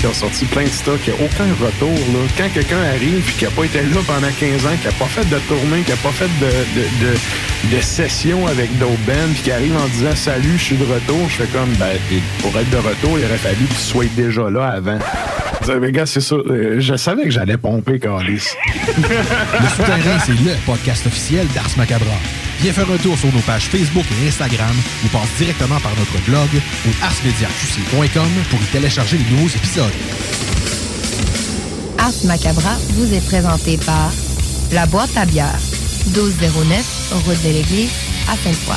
Qui ont sorti plein de stocks, il n'y a aucun retour. Là. Quand quelqu'un arrive et qui n'a pas été là pendant 15 ans, qui n'a pas fait de tournée, qui n'a pas fait de, session avec d'autres bands, puis qui arrive en disant Salut, je suis de retour, je fais comme ben, pour être de retour, il aurait fallu que tu sois déjà là avant. Mais gars, c'est ça. euh, Je savais que j'allais pomper, Carlis. Le Souterrain, c'est le podcast officiel d'Ars Macabra. Viens faire un tour sur nos pages Facebook et Instagram ou passe directement par notre blog au arsmediaqc.com pour y télécharger les nouveaux épisodes. Ars Macabra vous est présenté par La Boîte à bière, 1209, route de l'église, à Sainte-Foy.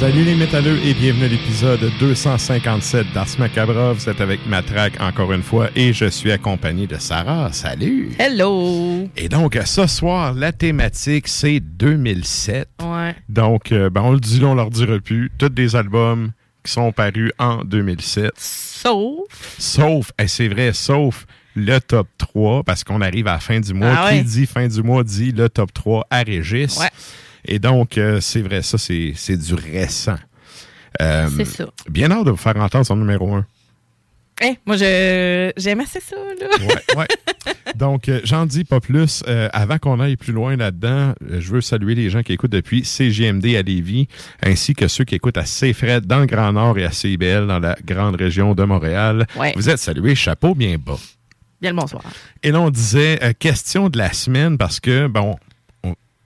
Salut les métalleux et bienvenue à l'épisode 257 d'Ars Macabra. Vous êtes avec Matraque encore une fois et je suis accompagné de Sarah. Salut! Hello! Et donc, ce soir, la thématique, c'est 2007. Ouais. Donc, euh, ben, on le dit, on leur dira plus. Tous des albums qui sont parus en 2007. Sauf. Sauf, et c'est vrai, sauf le top 3, parce qu'on arrive à la fin du mois. Ah Qui ouais. dit fin du mois dit le top 3 à Régis. Ouais. Et donc, euh, c'est vrai, ça, c'est c'est du récent. Euh, C'est ça. Bien hâte de vous faire entendre son numéro 1. Eh, moi, je j'aime assez ça, là. Ouais, ouais. Donc, euh, j'en dis pas plus. Euh, avant qu'on aille plus loin là-dedans, euh, je veux saluer les gens qui écoutent depuis CGMD à Lévis, ainsi que ceux qui écoutent à CFRED dans le Grand Nord et à CIBL dans la grande région de Montréal. Ouais. Vous êtes salués, chapeau bien bas. Bien le bonsoir. Et là, on disait question de la semaine parce que, bon, on-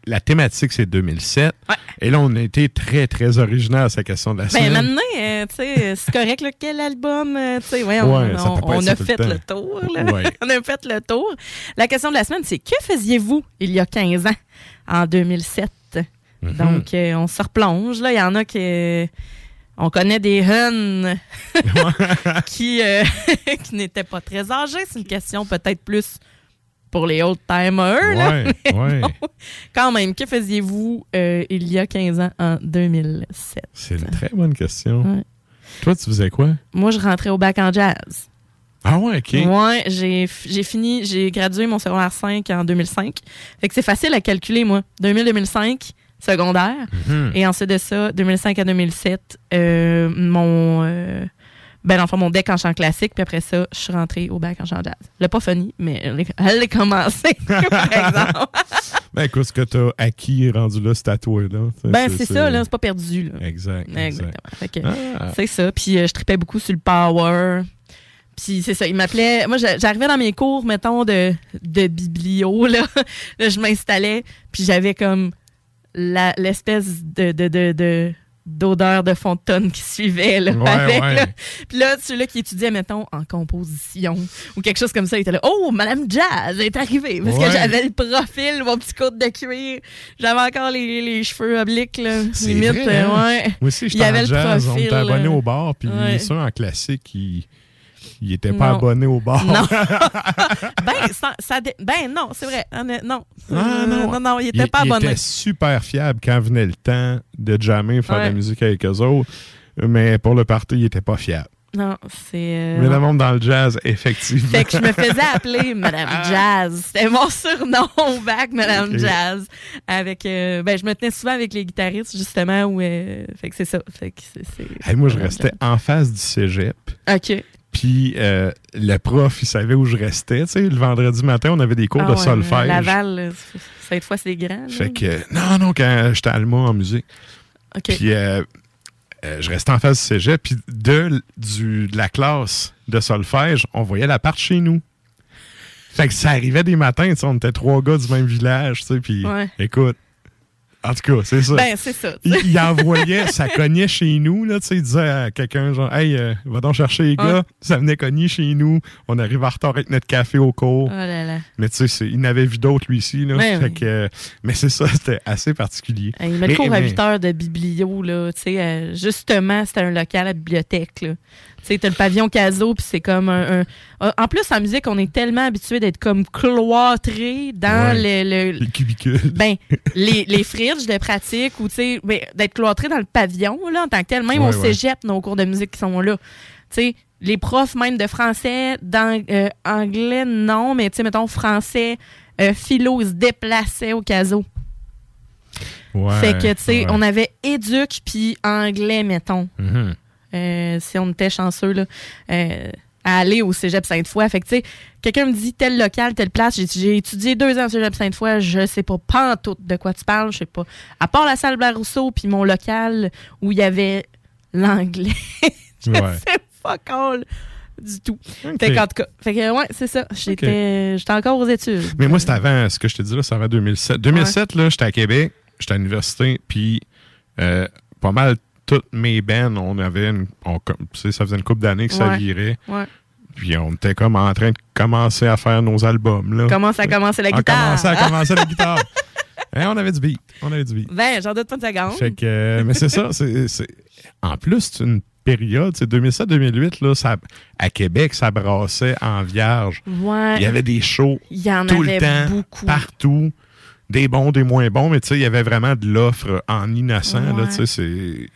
la thématique, c'est 2007. Ouais. Et là, on a été très, très original à sa question de la Ben, semaine. maintenant, euh, tu sais, c'est correct, là, quel album, euh, tu sais, ouais, on, Ouais, a le fait le tour, là. On a fait le tour. La question de la semaine, c'est que faisiez-vous il y a 15 ans, en 2007? Mhm. Donc, euh, on se replonge, là. Il y en a qui... euh, on connaît des Huns qui, euh, qui n'étaient pas très âgés. C'est une question peut-être plus pour les old timers. là. Ouais, Mais ouais. bon, quand même, que faisiez-vous euh, il y a 15 ans, en 2007? C'est une très bonne question. Ouais. Toi, tu faisais quoi? Moi, je rentrais au bac en jazz. Ah ouais, OK. Ouais, j'ai j'ai fini, j'ai gradué mon secondaire 5 en 2005. Fait que c'est facile à calculer, moi. 2000-2005, secondaire. Mhm. Et ensuite de ça, 2005 à 2007, euh, mon, euh, Ben, dans le fond, mon deck en chant classique, puis après ça, je suis rentrée au bac en chant jazz. Le pas funny, mais elle est- elle est commencé, par exemple. Ben, écoute, ce que t'as acquis rendu là, c'est à toi, là. Ben, c'est ça, là, c'est pas perdu, là. Exact. exact. Exactement. Ah. C'est ça. Puis euh, je tripais beaucoup sur le power. Puis c'est ça, il m'appelait. Moi, j'a- j'arrivais dans mes cours, mettons, de, de biblio, là. Là, je m'installais, puis j'avais comme la- l'espèce de, de, de, de- d'odeur de fond de tonne qui suivait, là, Ouais, avec, ouais. là. Puis là, celui-là qui étudiait, mettons, en composition ou quelque chose comme ça, il était là, « Oh, Madame Jazz est arrivée! » Parce Ouais. que j'avais le profil, mon petit côte de cuir. J'avais encore les, les cheveux obliques, là. Limite, vrai, hein? ouais. Moi aussi, Il y avait le jazz, on profil, était abonné au bar, puis ça, en classique, il, il était pas Non. abonné au bar. Non. ben, ça, ben non, c'est vrai. Non. Ah, non. non, non, il était il, pas il abonné. était super fiable quand venait le temps de jammer, faire de la musique avec eux autres. Mais pour le party, il était pas fiable. Non, c'est. euh, Mais le monde dans le jazz, effectivement. Fait que je me faisais appeler Madame Jazz. C'était mon surnom au bac, Madame. Jazz. Avec, euh, ben, je me tenais souvent avec les guitaristes, justement, où, euh, fait que c'est ça. Fait que c'est, Hey, moi, je restais en face du cégep. OK. Puis euh, le prof, il savait où je restais. Tu sais, le vendredi matin, on avait des cours Ah de ouais, solfège. Laval, cette fois, c'est grand. là. Fait que, non, non, quand j'étais allemand en musique. OK. Puis euh, euh, je restais en face du cégep. Puis de, du, de la classe de solfège, on voyait l'appart chez nous. Fait que ça arrivait des matins, on était trois gars du même village, tu sais. Puis Ouais. écoute, en tout cas, c'est ça. Ben, c'est ça. il, envoyait, ça cognait chez nous, là, tu sais, il disait à quelqu'un, genre, hey, euh, va donc chercher les gars, Ouais. ça venait cogner chez nous, on arrive en retard avec notre café au cours. Oh là là. Mais tu sais, il n'avait vu d'autres, lui ici, là. Ouais, Fait oui. que, euh, mais c'est ça, c'était assez particulier. Il met le Mais- cours à mais- 8 heures de biblio, là. Tu sais, euh, justement, c'était un local à bibliothèque, là. Tu sais, t'as le pavillon Caso, puis c'est comme un, un- euh, En plus, en musique, on est tellement habitué d'être comme cloîtré dans Ouais. le... le- Le cubicule. ben, les, les fridges de pratique ou, tu sais, ben, d'être cloîtré dans le pavillon, là, en tant que tel. Même Ouais, au cégep, nos cours de musique qui sont là. Tu sais, les profs même de français, d'anglais, non, mais tu sais, mettons, français, euh, philo, ils se déplaçaient au Caso. Ouais, Fait que, tu sais, ouais. on avait éduc puis anglais, mettons. Mhm. Euh, si on était chanceux, là, euh, à aller au cégep Sainte-Foy. Fait que, tu sais, quelqu'un me dit tel local, telle place. J'ai, étudié deux ans au cégep Sainte-Foy. Je sais pas, pas en tout de quoi tu parles. Je sais pas. À part la salle Blair Rousseau puis mon local où il y avait l'anglais. je Ouais. sais fuck all du tout. Fait qu'en tout cas, fait que, ouais, c'est ça. J'étais, j'étais encore aux études. Mais moi, c'était avant, ce que je te dis là, c'est avant 2007. 2007, là, j'étais à Québec, j'étais à l'université, puis euh, pas mal toutes mes bands, on avait une, on, comme- tu sais, ça faisait une couple d'années que ça virait. Ouais. Puis on était comme en train de commencer à faire nos albums. Là. Comment ça a commencé la on guitare? commençait à commencer la guitare. Hein, on avait du beat. On avait du beat. Ben, j'en doute pas seconde. Fait que, mais c'est ça. c'est c'est- En plus, c'est une période, c'est 2007-2008, là, ça, à Québec, ça brassait en vierge. Ouais. Il y avait des shows Il y en tout le avait temps, beaucoup. partout. Des bons, des moins bons, mais tu sais, il y avait vraiment de l'offre en innocent. Là, Ouais. tu sais, c'est- c'est-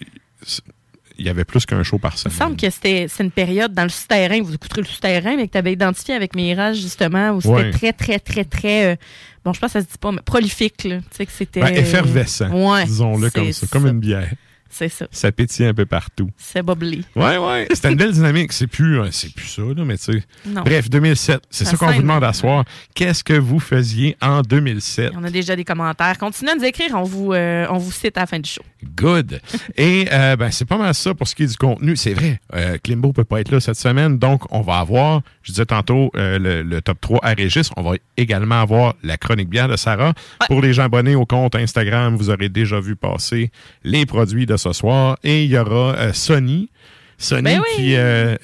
Il y avait plus qu'un show par Il me semaine. semble que c'était c'est une période dans le souterrain, vous écouterez le souterrain, mais que tu avais identifié avec Mirage, justement, où c'était Ouais. très, très, très, très. euh, bon, je pense que ça se dit pas, mais prolifique, là. Tu sais, que c'était. Ben, effervescent, Ouais. disons-le comme ça, comme une bière. C'est ça. Ça pétille un peu partout. C'est bubbly. Ouais, ouais. C'était une belle dynamique. C'est plus, euh, c'est plus ça, là, mais tu sais. Non. Bref, 2007. C'est Ça ça qu'on vous demande à soir. Qu'est-ce que vous faisiez en 2007? On a déjà des commentaires. Continuez à nous écrire, on vous, euh, on vous cite à la fin du show. Good. Et euh, ben, c'est pas mal ça pour ce qui est du contenu. C'est vrai, euh, Klimbo peut pas être là cette semaine, donc on va avoir, je disais tantôt, le, le top 3 à Régis. On va également avoir la chronique bière de Sarah. Pour les gens abonnés au compte Instagram, vous aurez déjà vu passer les produits de ce soir. Et il y aura euh, Sony. Sony Ben oui. qui, euh,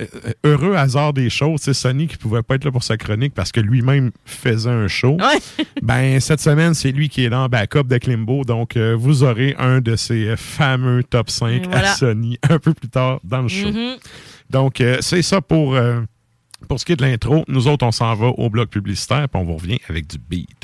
heureux hasard des choses, c'est Sony qui pouvait pas être là pour sa chronique parce que lui-même faisait un show. Ouais. Ben, cette semaine, c'est lui qui est là en backup de Klimbo. Donc, euh, vous aurez un de ces fameux top 5 Et voilà. à Sony un peu plus tard dans le show. Mhm. Donc, euh, c'est ça pour, pour ce qui est de l'intro. Nous autres, on s'en va au bloc publicitaire puis on vous revient avec du beat.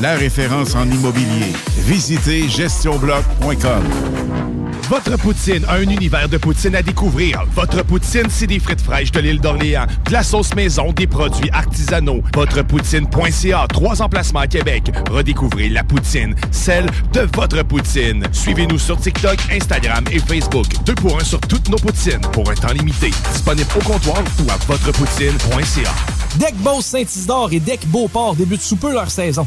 La référence en immobilier. Visitez GestionBloc.com votre poutine, un univers de poutine à découvrir. Votre poutine, c'est des frites fraîches de l'île d'Orléans, de la sauce maison, des produits artisanaux. Votrepoutine.ca, trois emplacements à Québec. Redécouvrez la poutine, celle de votre poutine. Suivez-nous sur TikTok, Instagram et Facebook. Deux pour un sur toutes nos poutines, pour un temps limité. Disponible au comptoir ou à votrepoutine.ca. Deck Boss Saint-Isidore et Deck Beauport débutent sous peu leur saison.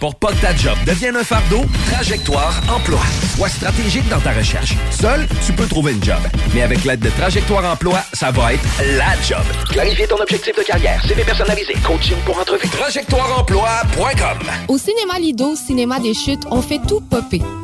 pour pas que ta job devienne un fardeau, Trajectoire Emploi. Sois stratégique dans ta recherche. Seul, tu peux trouver une job. Mais avec l'aide de Trajectoire Emploi, ça va être la job. Clarifier ton objectif de carrière, CV personnalisé, coaching pour entrevue. TrajectoireEmploi.com Au cinéma Lido, cinéma des chutes, on fait tout popper.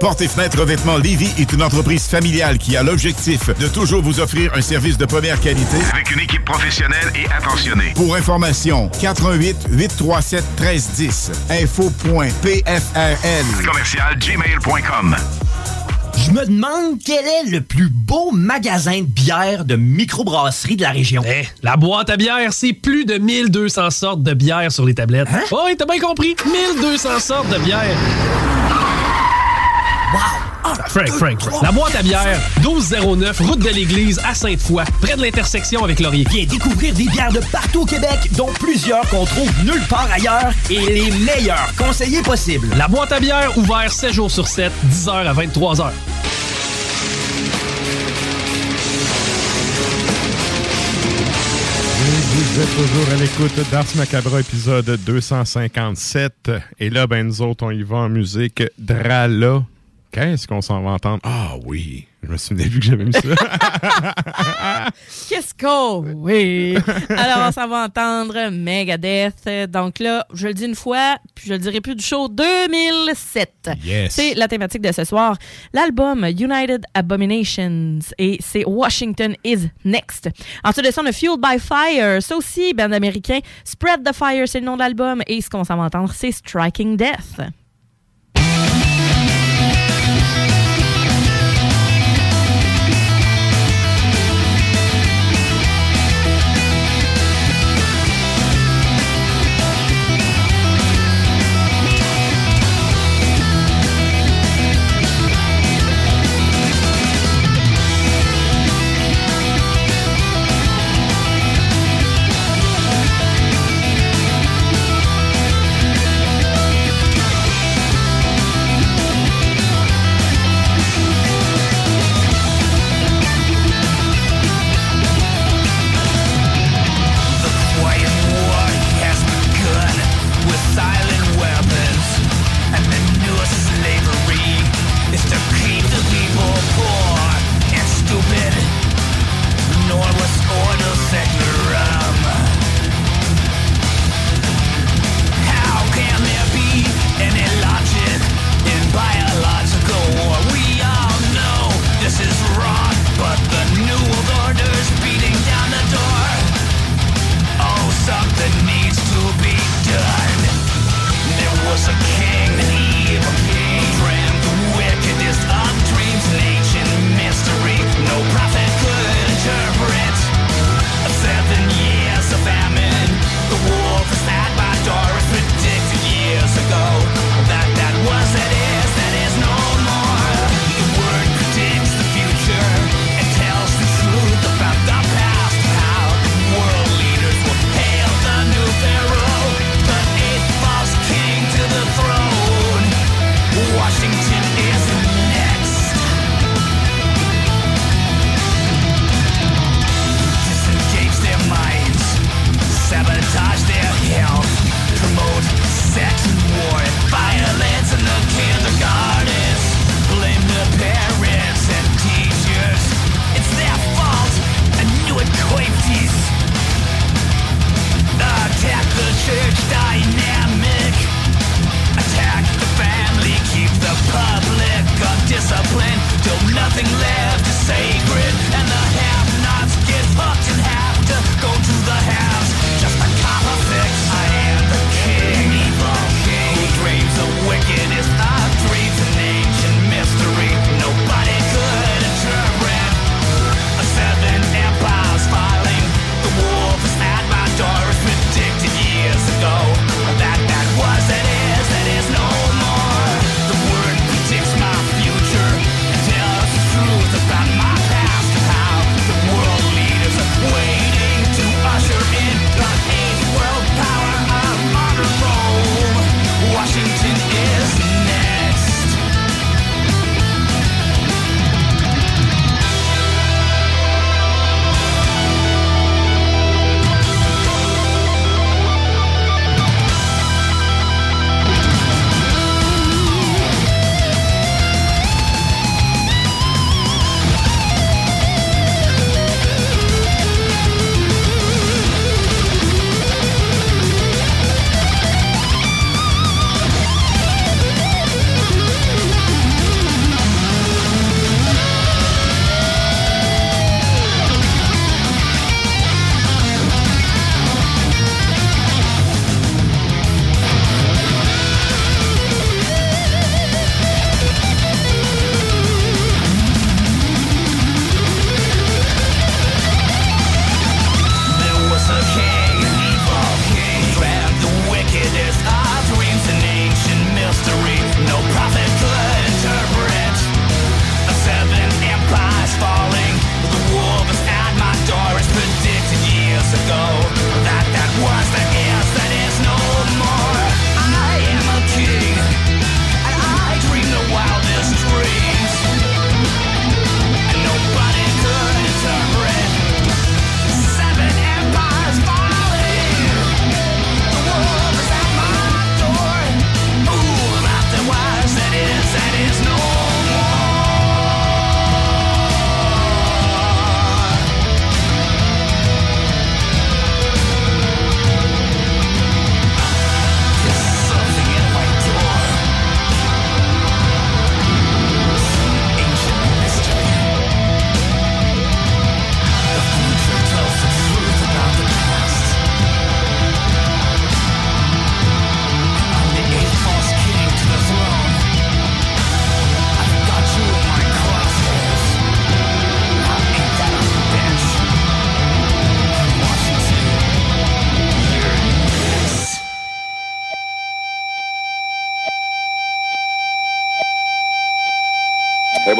Porte et fenêtres revêtement Lévy est une entreprise familiale qui a l'objectif de toujours vous offrir un service de première qualité Avec une équipe professionnelle et attentionnée. Pour information, 88 837 1310 info.pfrl Commercial gmail.com. Je me demande quel est le plus beau magasin de bière de microbrasserie de la région. Eh, la boîte à bière, c'est plus de 1200 sortes de bière sur les tablettes. Hein? Oh, oui, t'as bien compris. 1200 sortes de bière. Frank, Frank, Frank. La boîte à bière, 1209, route de l'église à Sainte-Foy, près de l'intersection avec Laurier. Viens découvrir des bières de partout au Québec, dont plusieurs qu'on trouve nulle part ailleurs et les meilleurs conseillers possibles. La boîte à bière, ouvert 7 jours sur 7, 10h à 23h. Vous êtes toujours à l'écoute d'Ars Macabra, épisode 257. Et là, ben, nous autres, on y va en musique. Drala. Qu'est-ce qu'on s'en va entendre? Ah oui, je me souvenais plus que j'avais mis ça. Qu'est-ce qu'on... Oui? Alors, on s'en va entendre Megadeth. Donc là, je le dis une fois, puis je le dirai plus du show 2007. Yes. C'est la thématique de ce soir. L'album United Abominations et c'est Washington is Next. Ensuite de ça, on a Fueled by Fire. Ça aussi, band américain. Spread the Fire, c'est le nom de l'album. Et ce qu'on s'en va entendre, c'est Striking Death.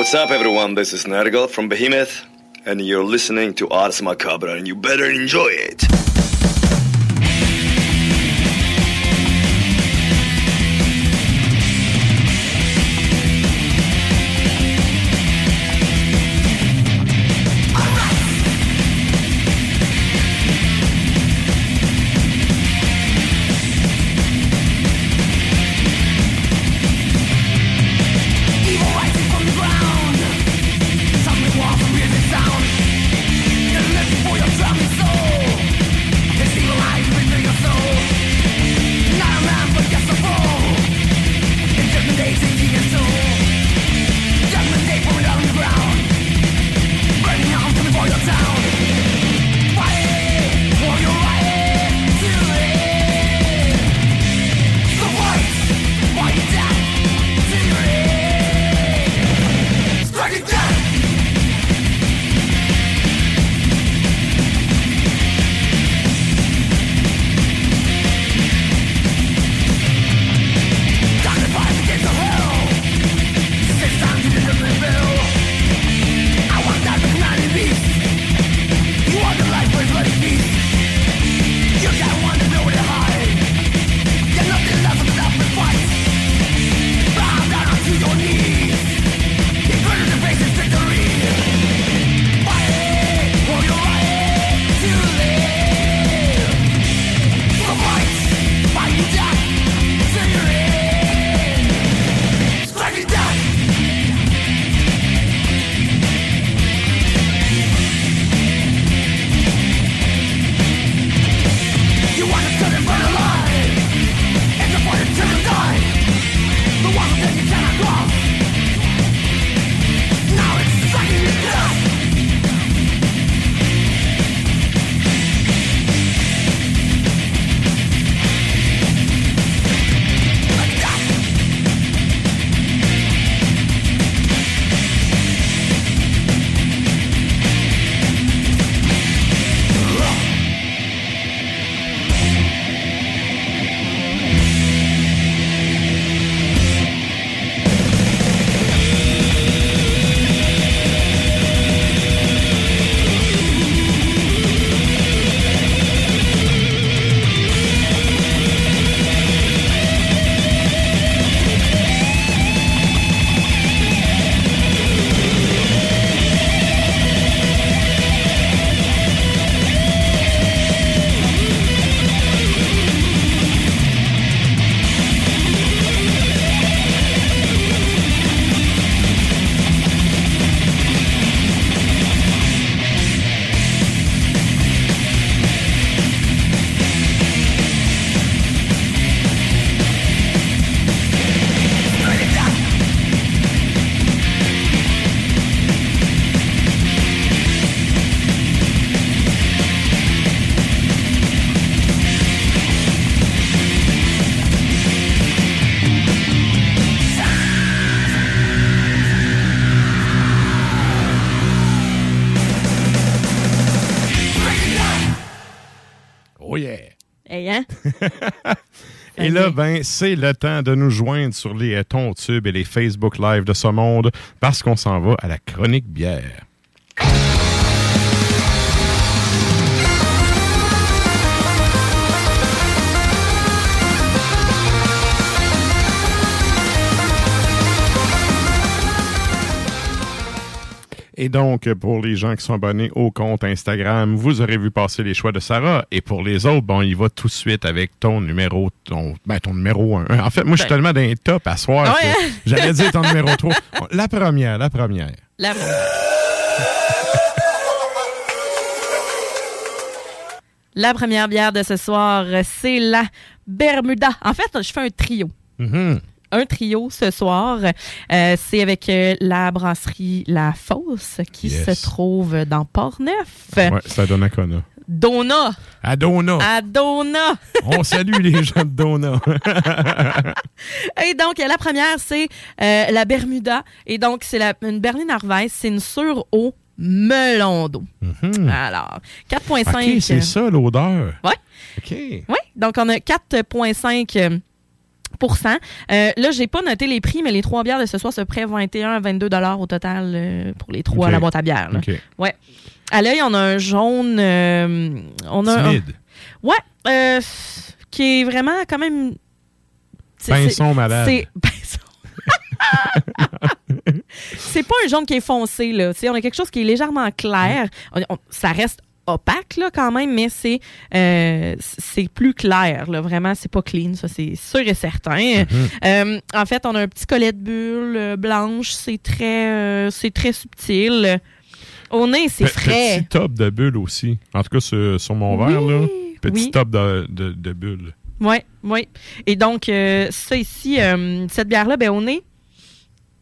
What's up, everyone? This is Nergal from Behemoth, and you're listening to Ars Macabra, and you better enjoy it. Et là, ben, c'est le temps de nous joindre sur les tons tubes et les Facebook Live de ce monde parce qu'on s'en va à la chronique bière. Et donc, pour les gens qui sont abonnés au compte Instagram, vous aurez vu passer les choix de Sarah. Et pour les autres, bon, il va tout de suite avec ton numéro, ton, ben, ton numéro 1. En fait, moi, je suis Ben. tellement d'un top à soir Ouais, que j'allais dire ton numéro 3. La première, la première. La... La première bière de ce soir, c'est la Bermuda. En fait, je fais un trio. Mhm. Un trio ce soir. Euh, c'est avec euh, la brasserie La Fosse qui Yes. se trouve dans Port-Neuf. Ouais, c'est à Donnacona. Dona. À Dona. À Dona. On salue les gens de Dona. Et donc, la première, c'est euh, la Bermuda. Et donc, c'est une berline Weiss. C'est une sur au melon d'eau. Alors, 4,5. Hmm. OK, c'est ça l'odeur. Ouais. OK. Oui, donc on a 4,5 euh, là, j'ai pas noté les prix, mais les trois bières de ce soir se prêtent 21 à 22 dollars au total euh, pour les trois à la boîte à bière. là. OK. Ouais. À l'œil, on a un jaune. euh, on a un- Timide. ouais, euh, qui est vraiment quand même. Pinson malade. C'est pinson. c'est pas un jaune qui est foncé, là. On a quelque chose qui est légèrement clair. On- on- ça reste opaque, là, quand même, mais c'est euh, c'est plus clair, là. Vraiment, c'est pas clean, ça, c'est sûr et certain. Euh, en fait, on a un petit collet de bulles euh, blanches. C'est très, euh, c'est très subtil. Au nez, c'est frais. Petit top de bulles aussi. En tout cas, sur, sur mon verre, là. Petit oui. top de, de, de bulles. Oui, oui. Et donc, ça ici, cette bière-là, ben, au nez,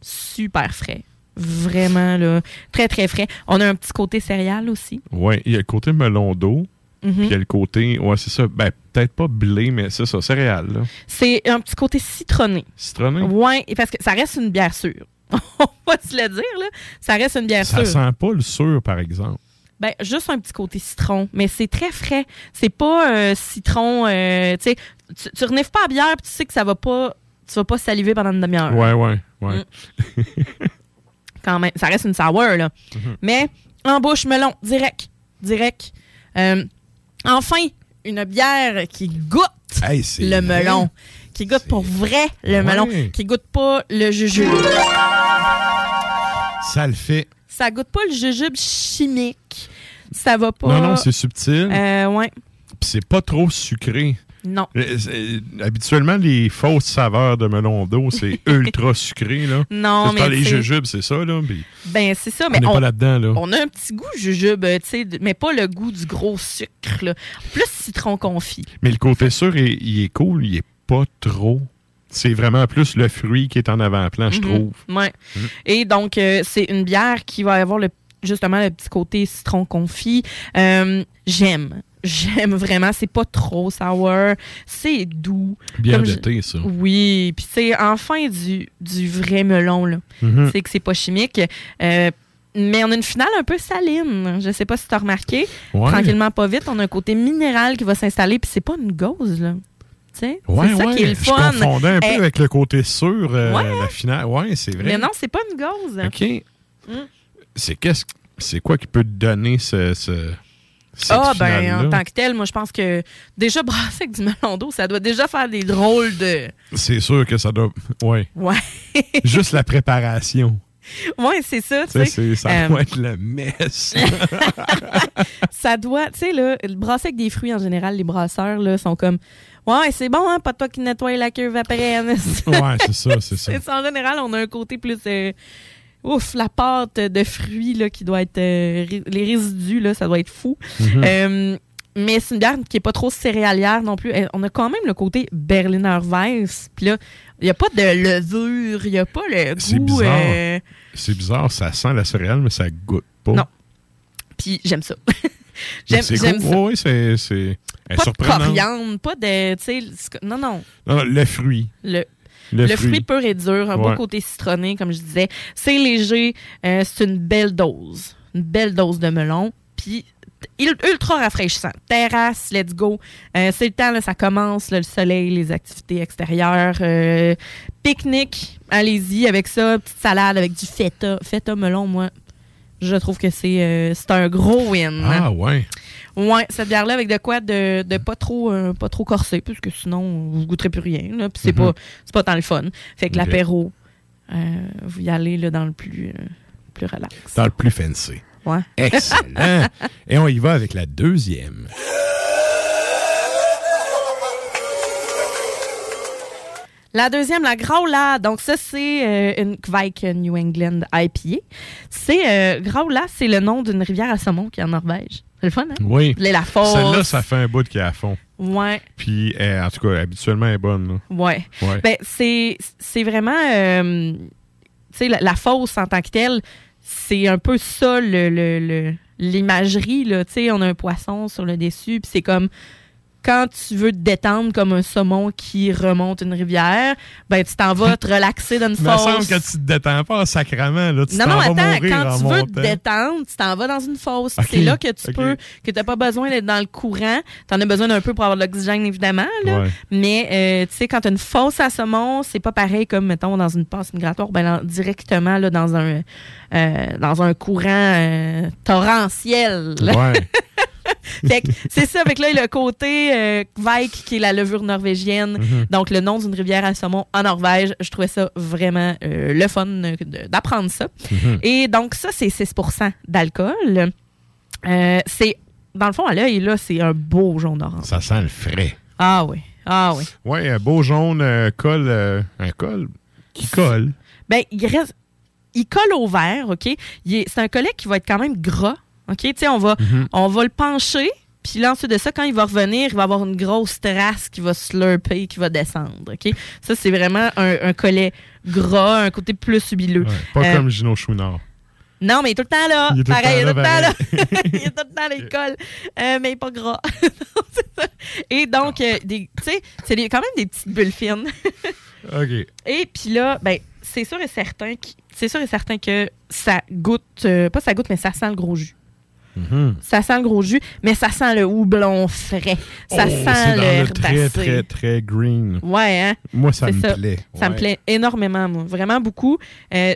super frais. Vraiment, là, très, très frais. On a un petit côté céréal aussi. Ouais, il y a le côté melon d'eau. Mhm. Puis il y a le côté, ouais, c'est ça. Ben, peut-être pas blé, mais c'est ça, céréales. C'est un petit côté citronné. Citronné? Oui, parce que ça reste une bière sûre. On va se le dire, là. Ça reste une bière Ça sûre. sent pas le sûr, par exemple. Ben, juste un petit côté citron, mais c'est très frais. C'est pas euh, citron, euh, tu sais, tu, renifles pas à bière, puis tu sais que ça va pas, tu vas pas saliver pendant une demi-heure. Ouais, ouais, ouais. Mm. Quand même, ça reste une sour, là. Mhm. Mais en bouche, melon, direct, direct. Euh, enfin, une bière qui goûte Hey, le vrai. melon. Qui goûte pour vrai le Ouais. melon. Qui goûte pas le jujube. Ça le fait. Ça goûte pas le jujube chimique. Ça va pas. Non, non, c'est subtil. Euh, ouais. Puis c'est pas trop sucré. Non. Euh, Habituellement, les fausses saveurs de melon d'eau, c'est ultra sucré, là. Non, mais les jujubes, c'est ça, là. puis Ben, c'est ça. on Mais on, pas là-dedans, là. on a un petit goût jujube, tu sais, de- mais pas le goût du gros sucre. là. Plus citron confit. Mais le côté sûr, il, il est cool, il est pas trop. C'est vraiment plus le fruit qui est en avant-plan, je Mhm. trouve. Ouais. Mhm. Et donc, euh, c'est une bière qui va avoir le, justement le petit côté citron confit. Euh, J'aime. J'aime vraiment. C'est pas trop sour. C'est doux. Bien je- d'été, ça. Oui. Puis c'est enfin du, du vrai melon. là. Mhm. C'est que c'est pas chimique. Euh, mais on a une finale un peu saline. Je sais pas si tu as remarqué. Ouais. Tranquillement, pas vite, on a un côté minéral qui va s'installer. Puis c'est pas une gauze, là. Tu sais? Ouais, c'est ça ouais. qui est le Je fun. confondais un peu Eh, avec le côté sûr, euh, Ouais. la finale. Ouais, c'est vrai. Mais non, c'est pas une gauze. OK. Mm. C'est qu'est-ce c'est quoi qui peut te donner ce, Ah, ben, en tant que tel, moi, je pense que déjà brasser avec du melon d'eau, ça doit déjà faire des drôles de. C'est sûr que ça doit. Ouais. Ouais. Juste la préparation. Ouais, c'est ça, Tu sais, ça Euh, doit être le mess. ça doit, tu sais, là, le brasser avec des fruits en général, les brasseurs, là, sont comme. Ouais, c'est bon, hein, pas toi qui nettoie la cuve après. ouais, c'est ça, c'est ça. C'est ça, En général, on a un côté plus. euh, ouf, la pâte de fruits là, qui doit être. euh, les résidus, là, ça doit être fou. Mhm. Euh, mais c'est une bière qui est pas trop céréalière non plus. Elle- on a quand même le côté Berliner Weiss. Puis là, il n'y a pas de levure, il n'y a pas le C'est goût. bizarre. euh, C'est bizarre, ça sent la céréale, mais ça goûte pas. Non. Puis j'aime ça. J'aime c'est ça. Ouais, c'est c'est- Pas de coriandre, pas de. c'est- Non, non. Non, non, le fruit. Le, Le le, fruit. fruit. pur et dur, un Ouais. beau côté citronné, comme je disais. C'est léger, euh, c'est une belle dose. Une belle dose de melon. Puis ultra rafraîchissant. Terrasse, let's go. Euh, c'est le temps, là, ça commence, là, le soleil, les activités extérieures. euh, Pique-nique, allez-y avec ça. Petite salade avec du feta. Feta melon, moi, je trouve que c'est euh, c'est un gros win. Ah, ouais. Ouais, cette bière-là avec de quoi de, de pas trop euh, pas trop corsé, parce que sinon vous goûterez plus rien. Là, puis c'est Mhm. pas c'est pas tant le fun. Fait que l'apéro, euh, vous y allez là, dans le plus euh, plus relax. Dans le plus fancy. Ouais. Excellent. Et on y va avec la deuxième. La deuxième, la Graula. Donc ça c'est euh, une Kvike New England IPA. C'est euh, Graula, c'est le nom d'une rivière à saumon qui est en Norvège. C'est le fun, hein? Oui. Les la fosse. Celle-là, ça fait un bout qui est à fond. Ouais. Puis, euh, en tout cas, habituellement, elle est bonne. là. Ouais. Ouais. Ben, c'est, c'est vraiment. euh, tu sais, la, la fosse en tant que telle, c'est un peu ça, le, le- le- l'imagerie. Là. Tu sais, on a un poisson sur le dessus, puis c'est comme quand tu veux te détendre comme un saumon qui remonte une rivière, ben tu t'en vas te relaxer dans une Il me semble que tu te détends pas sacrament. Là. Tu Non, non, attends, quand en tu veux te détendre, tu t'en vas dans une fosse. C'est là que tu peux, que tu n'as pas besoin d'être dans le courant. Tu en as besoin d'un peu pour avoir de l'oxygène, évidemment. Là. Ouais. Mais, euh, tu sais, quand tu as une fosse à saumon, c'est pas pareil comme, mettons, dans une passe migratoire, ben, directement là, dans, un, euh, dans un courant euh, torrentiel. Ouais. Fait que c'est ça, avec là, le côté euh, Vike, qui est la levure norvégienne, Mhm. donc le nom d'une rivière à saumon en Norvège. Je trouvais ça vraiment euh, le fun d'apprendre ça. Mhm. Et donc, ça, c'est 6% d'alcool. Euh, c'est, dans le fond, à l'œil, là, c'est un beau jaune orange. Ça sent le frais. Ah oui, ah oui. Ouais, un beau jaune euh, colle. euh, un col qui colle. Ben, il reste. Il colle au verre, OK? Il est- C'est un collet qui va être quand même gras. OK? Tu sais, on va, Mhm. on va le pencher. Puis là, ensuite de ça, quand il va revenir, il va avoir une grosse trace qui va slurper, qui va descendre. OK? Ça, c'est vraiment un, un collet gras, un côté plus huileux. Ouais, pas Euh, comme Gino Chouinard. Non, mais il est tout le temps là. Il pareil, il est tout le temps là. il est tout le temps là, il colle. Euh, mais il est pas gras. Et donc, euh, tu sais, c'est quand même des petites bulles fines. OK. Et puis là, ben, c'est sûr et certain que c'est sûr et certain que ça goûte, euh, pas ça goûte, mais ça sent le gros jus. Mhm. Ça sent le gros jus, mais ça sent le houblon frais. Ça Oh, sent le l'herbe très, très, très green. Ouais, hein? Moi, ça me plaît. Ça me plaît énormément, moi. Vraiment beaucoup. Euh,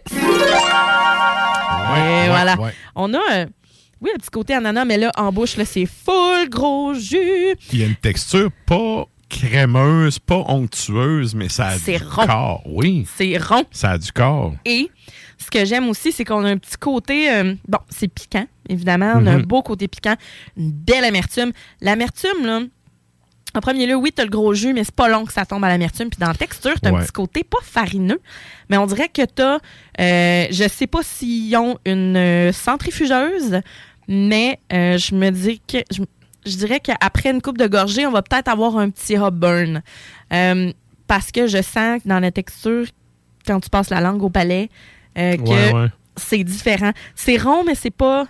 Ouais, et voilà. On a, euh, oui, un petit côté ananas, mais là, en bouche, là, c'est full gros jus. Il y a une texture pas crémeuse, pas onctueuse, mais ça a du rond. corps. Oui. C'est rond. Ça a du corps. Et ce que j'aime aussi, c'est qu'on a un petit côté. euh, bon, c'est piquant, évidemment. On a un Mhm. beau côté piquant, une belle amertume. L'amertume, là. En premier lieu, oui, tu as le gros jus, mais c'est pas long que ça tombe à l'amertume. Puis dans la texture, tu as un petit côté pas farineux, mais on dirait que tu as. je sais pas s'ils ont une euh, centrifugeuse, mais euh, je me dis que. Je, je dirais qu'après une coupe de gorgée, on va peut-être avoir un petit hop burn. Euh, parce que je sens que dans la texture, quand tu passes la langue au palais, euh, que Ouais, ouais. c'est différent. C'est rond, mais c'est pas.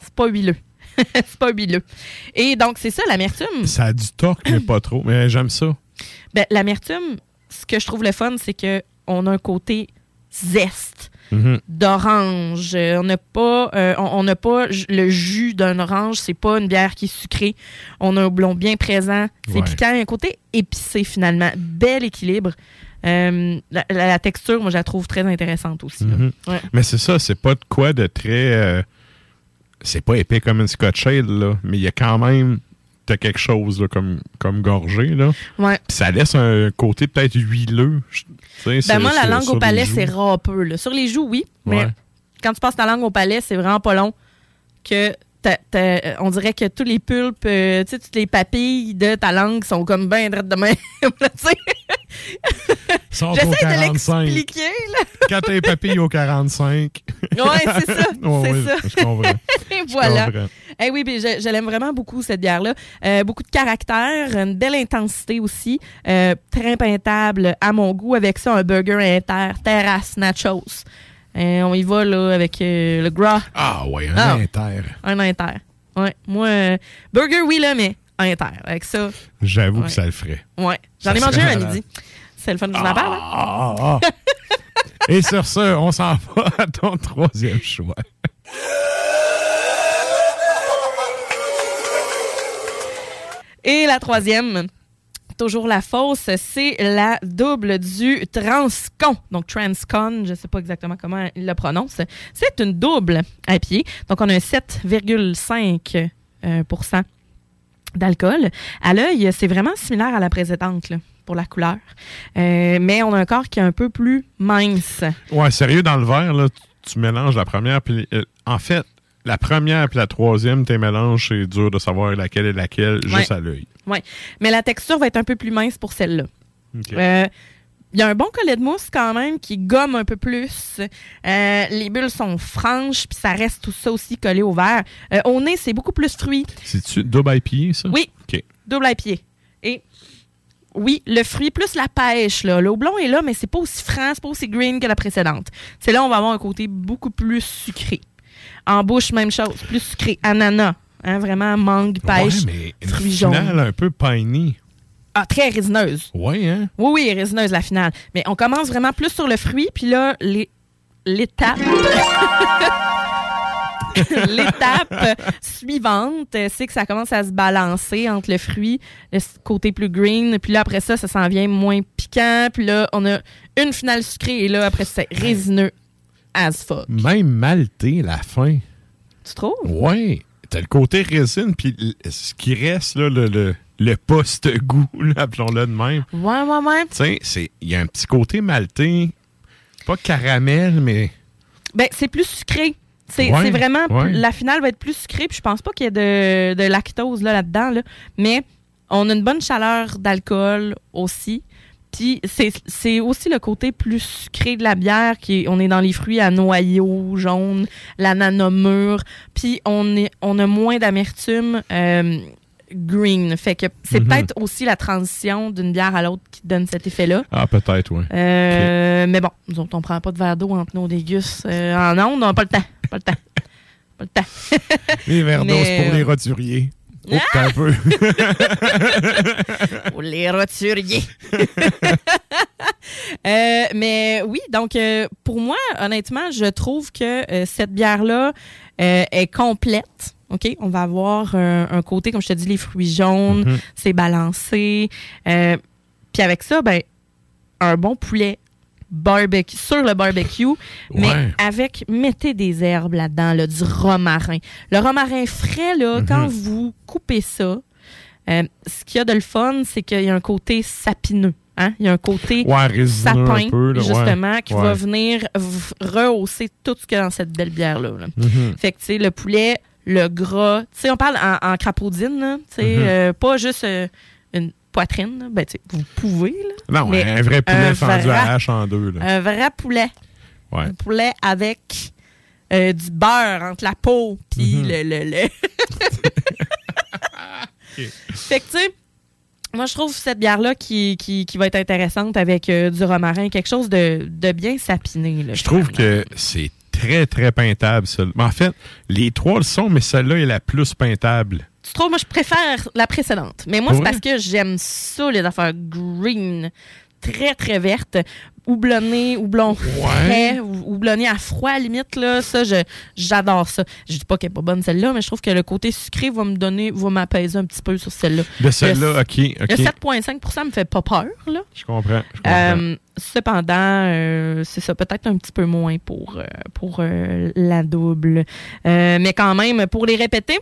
C'est pas huileux. c'est pas huileux. Et donc, c'est ça, l'amertume. Ça a du torque, mais pas trop. Mais j'aime ça. Ben, l'amertume, ce que je trouve le fun, c'est que on a un côté zeste Mhm. d'orange. On n'a pas, euh, on n'a pas le jus d'un orange. C'est pas une bière qui est sucrée. On a un houblon bien présent. C'est Ouais. piquant. Un côté épicé finalement. Bel équilibre. Euh, la, la- la texture, moi, je la trouve très intéressante aussi. Mhm. Ouais. Mais c'est ça, c'est pas de quoi de très. euh, c'est pas épais comme une Scotch Ale, là, mais il y a quand même. T'as quelque chose là, comme, comme gorgée. Là. Ouais. Ça laisse un côté peut-être huileux. Ben sur- moi, la sur- langue sur au palais, c'est râpeux. Là. Sur les joues, oui, mais Ouais. quand tu passes ta langue au palais, c'est vraiment pas long que on dirait que tous les pulpes, euh, tu sais, toutes les papilles de ta langue sont comme bien drettes de même. J'essaie de 45. l'expliquer. Quand t'as les papilles au 45. Ouais, c'est ça. C'est. Je comprends. Voilà. comprends. Eh oui, ben, je, je l'aime vraiment beaucoup, cette bière-là. Euh, beaucoup de caractère, une belle intensité aussi. Euh, très peintable à mon goût. Avec ça, un burger inter, terrasse, nachos. Euh, on y va là, avec euh, le gras. Ah ouais, un Ah. inter. Un inter. Ouais. Moi, euh, burger, oui, là, mais inter. Avec ça, J'avoue Ouais. que ça le ferait. ouais. J'en ai mangé un à midi. C'est le fun je vous en parle. Ah, ah, ah. Et sur ce, on s'en va à ton troisième choix. Et la troisième, toujours la fausse, c'est la double du Transcon. Donc Transcon, je ne sais pas exactement comment il le prononce. C'est une double à pied. Donc on a un 7,5 euh, d'alcool. À l'œil, c'est vraiment similaire à la précédente pour la couleur. Euh, mais on a un corps qui est un peu plus mince. Ouais, sérieux, dans le verre, là, tu mélanges la première. Puis, euh, en fait, la première puis la troisième, tes mélanges, c'est dur de savoir laquelle est laquelle, juste à l'œil. Oui. Mais la texture va être un peu plus mince pour celle-là. Euh, Il y a un bon collet de mousse quand même qui gomme un peu plus. Euh, les bulles sont franches, puis ça reste tout ça aussi collé au verre. Euh, au nez, c'est beaucoup plus fruit. C'est-tu double IPA, ça? Oui. OK. Double à pied. Et oui, le fruit plus la pêche. Là. Le houblon est là, mais c'est pas aussi franc, c'est pas aussi green que la précédente. C'est là on va avoir un côté beaucoup plus sucré. En bouche, même chose, plus sucré. Ananas. hein, vraiment mangue, pêche, Ouais, mais fruits finale jaunes. un peu piney. Ah, très résineuse. Oui, hein? Oui, oui, résineuse la finale. Mais on commence vraiment plus sur le fruit, puis là, l'étape. L'étape suivante, c'est que ça commence à se balancer entre le fruit, le côté plus green, puis là, après ça, ça s'en vient moins piquant, puis là, on a une finale sucrée, et là, après, c'est résineux as fuck. Même malté, la fin. Tu trouves? Oui. T'as le côté résine, puis ce qui reste, là, le, le, le post-goût, appelons-le de même. Ouais, ouais, ouais. Tu sais, c'est- il y a un petit côté maltais, pas caramel, mais Ben, c'est plus sucré. C'est Ouais, vraiment. ouais. La finale va être plus sucrée, puis je pense pas qu'il y ait de, de lactose là, là-dedans, là. mais on a une bonne chaleur d'alcool aussi. Puis c'est aussi le côté plus sucré de la bière, qui est- on est dans les fruits à noyaux jaunes, l'ananas mûr, puis on, est, on a moins d'amertume euh, green. Fait que c'est Mhm. peut-être aussi la transition d'une bière à l'autre qui donne cet effet-là. Ah, peut-être, oui. Euh, Mais bon, nous autres, on prend pas de verre d'eau entre nos dégustes euh, en ondes. On n'a pas le temps. Pas le temps. Pas le temps. Les verres d'eau, c'est pour les roturiers. Oh, t'as un peu. Pour les roturiers. Euh, mais oui, donc euh, pour moi, honnêtement, je trouve que euh, cette bière-là est complète. OK? On va avoir un côté, comme je te dis, les fruits jaunes, Mhm. c'est balancé. Puis avec ça, ben, un bon poulet barbecue, sur le barbecue, mais Ouais. avec, mettez des herbes là-dedans, là, du romarin. Le romarin frais, là, Mhm. quand vous coupez ça, euh, ce qu'il y a de le fun, c'est qu'il y a un côté sapineux. Hein? Il y a un côté Ouais, sapin, un peu, là, ouais. justement, qui va venir rehausser tout ce qu'il y a dans cette belle bière-là. là. Mhm. Fait que, tu sais, le poulet, le gras, tu sais, on parle en, en crapaudine, tu sais, Mhm. euh, pas juste euh, une poitrine, ben, vous pouvez, là. Non, Mais un vrai poulet un fendu vrai- à hache en deux. Là. Un vrai poulet. Ouais. Un poulet avec euh, du beurre entre la peau puis Mhm. le... le, le- Fait que, tu sais, moi, je trouve cette bière-là qui, qui, qui va être intéressante avec euh, du romarin, quelque chose de, de bien sapiné. là, Je trouve que c'est très, très peintable, en fait, les trois le sont, mais celle-là est la plus peintable. Tu trouves, moi, je préfère la précédente. Mais moi, c'est parce que j'aime ça, les affaires green, très, très vertes, houblonnées, houblon frais, ou- houblonnées à froid, à limite, là. Ça, je- j'adore ça. Je dis pas qu'elle est pas bonne, celle-là, mais je trouve que le côté sucré va me donner, va m'apaiser un petit peu sur celle-là. De celle-là, Le- OK, OK. Le 7,5% me fait pas peur, là. Je comprends. je comprends. Euh, cependant, euh, c'est ça, peut-être un petit peu moins pour, euh, pour la double. Mais quand même, pour les répéter,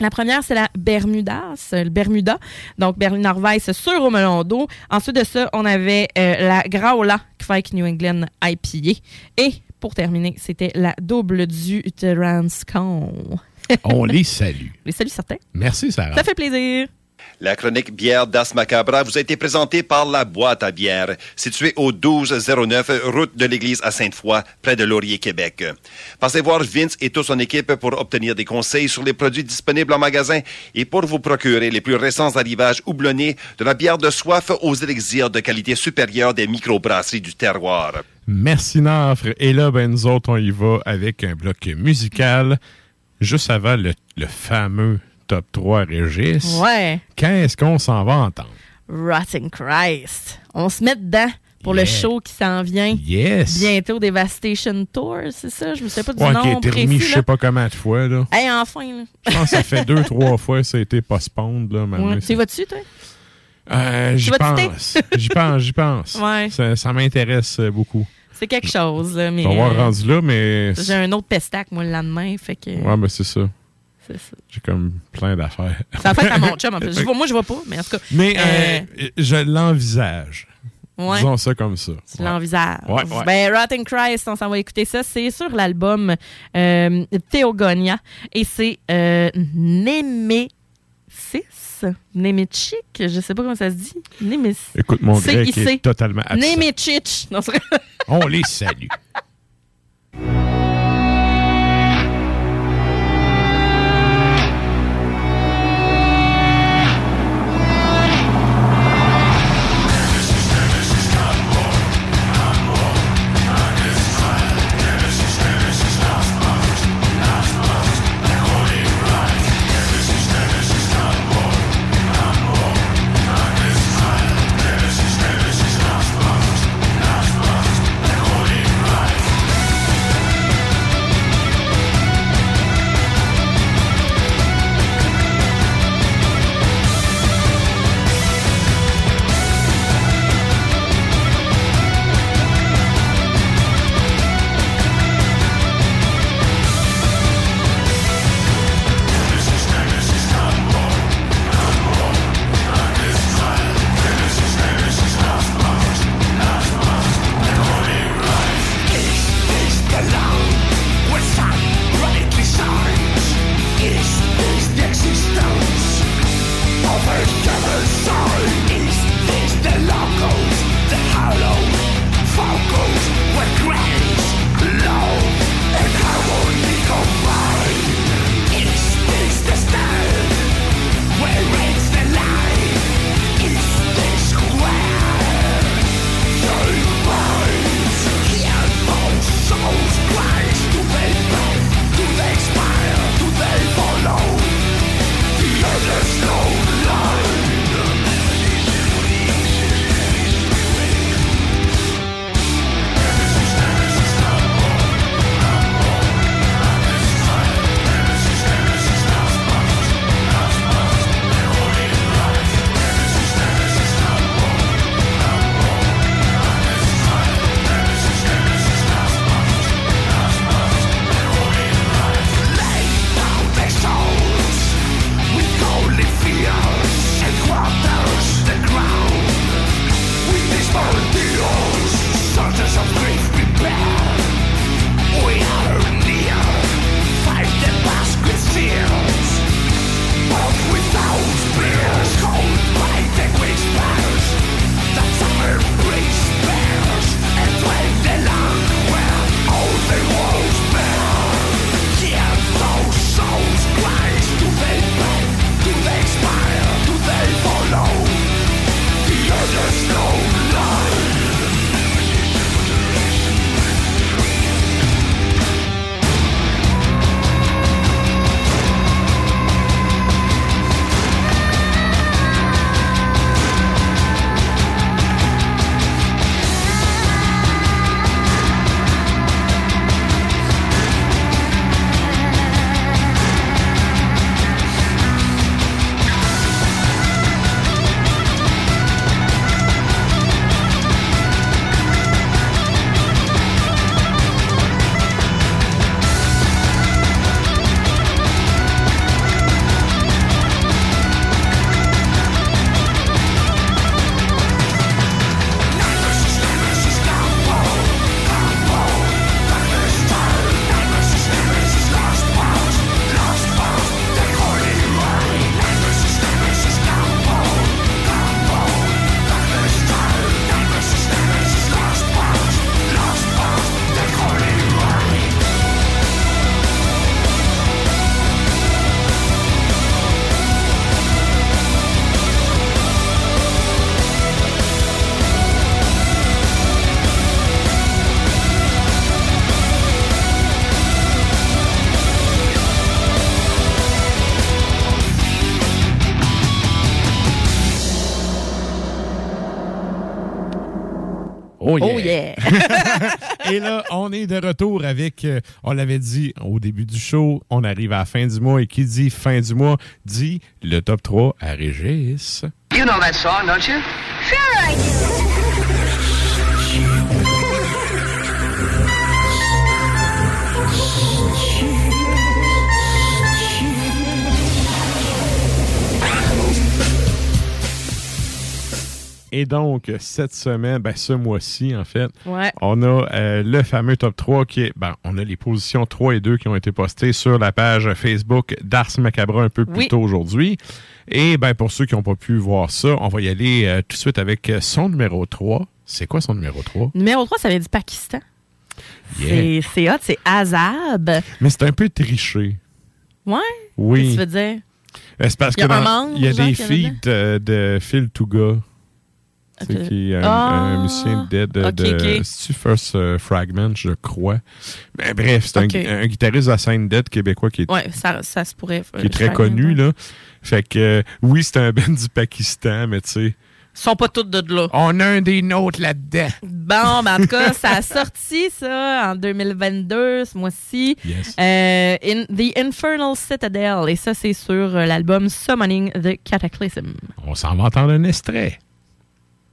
la première, c'est la Bermudas, le Bermuda. Donc, Berliner Weiss sur au melon d'eau. Ensuite de ça, on avait euh, la Graola Kvike New England IPA. Et pour terminer, c'était la double du Transcon. On les salue. Les saluts certains. Merci, Sarah. Ça fait plaisir. La chronique bière d'Ars Macabra vous a été présentée par La Boîte à bière, située au 1209 route de l'église à Sainte-Foy, près de Laurier, Québec. Passez voir Vince et toute son équipe pour obtenir des conseils sur les produits disponibles en magasin et pour vous procurer les plus récents arrivages houblonnés de la bière de soif aux élixirs de qualité supérieure des microbrasseries du terroir. Merci, Nafre. Et là, ben, nous autres, on y va avec un bloc musical. Juste avant le fameux top 3 Régis. Ouais. Qu'est-ce qu'on s'en va entendre? Rotten Christ. On se met dedans pour le show qui s'en vient. Yes. Bientôt Devastation Tour, c'est ça? Je me sais pas du Ouais, nom qui a été remis je là. sais pas comment de fois, là. Hey, enfin, là. Je pense que ça fait deux, trois fois que ça a été postponed, là. Ouais. Tu vas-tu, toi? Euh, j'y pense. J'y pense, j'y pense. Ouais. Ça, ça m'intéresse euh, beaucoup. C'est quelque chose, là, mais... On va euh, rendu là, mais... J'ai un autre pestac, moi, le lendemain, fait que... Ouais, ben c'est ça. C'est ça. J'ai comme plein d'affaires. Ça fait à mon chum, en plus. Je vois- moi, je vois pas, mais en tout cas... Mais euh, euh, je l'envisage. Ouais. Disons ça comme ça. Tu l'envisages. Ouais, ouais. Ben, Rotten Christ, on s'en va écouter ça. C'est sur l'album euh, Théogonia et c'est euh, Némésis. Néméchik, je sais pas comment ça se dit. Némésis. Écoute, mon grec est totalement absent. On les salue. Oh yeah. Oh yeah. Et là, on est de retour avec, euh, on l'avait dit au début du show, on arrive à la fin du mois et qui dit fin du mois dit le top 3 à Régis. You know that song, don't you? Sure I do. Et donc, cette semaine, ben, ce mois-ci, en fait, Ouais. on a euh, le fameux top 3 qui est, ben, on a les positions 3 et 2 qui ont été postées sur la page Facebook d'Ars Macabra un peu plus Oui. tôt aujourd'hui. Et ben, pour ceux qui n'ont pas pu voir ça, on va y aller euh, tout de suite avec son numéro 3. C'est quoi son numéro 3? Numéro 3, ça vient du Pakistan. Yeah. C'est- hot, c'est Azab. Mais c'est un peu triché. Ouais? Oui. Qu'est-ce que tu veux dire? Euh, C'est parce Il y a dans- y des feats euh, de Phil Touga. C'est qui est un, Ah. un musicien de, de, Ok, de First euh, Fragment, je crois. Mais bref, c'est un guitariste de la scène dead québécois qui est, Ouais, ça, ça se pourrait. qui est très connu. là. Fait que euh, oui, c'est un band du Pakistan, mais tu sais. Ils sont pas tous de là. On a un des nôtres là-dedans. Bon, ben en tout cas, ça a sorti, ça, en 2022, ce mois-ci. Yes. Euh, in The Infernal Citadel. Et ça, c'est sur euh, l'album Summoning the Cataclysm. On s'en va entendre un extrait.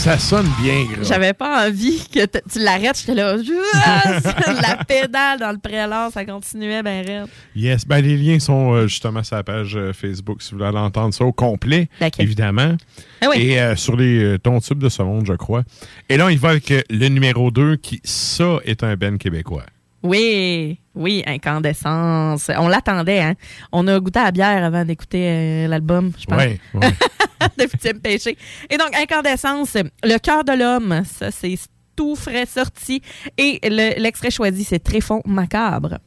Ça sonne bien, gros. J'avais pas envie que tu l'arrêtes. J'étais là, la pédale dans le prélat, ça continuait ben raide. Yes, ben les liens sont euh, justement sur la page euh, Facebook si vous voulez aller entendre ça au complet, Laquelle? évidemment. Ah oui. Et euh, sur les tons tubes de ce monde, je crois. Et là, il va avec le numéro 2 qui, ça, est un Ben québécois. Oui, oui, incandescence. On l'attendait, hein. On a goûté à la bière avant d'écouter euh, l'album, je pense. Ouais, ouais. de Péché. Et donc, Incandescence, Le cœur de l'homme, ça, c'est tout frais sorti. Et le- l'extrait choisi, c'est Tréfond macabre.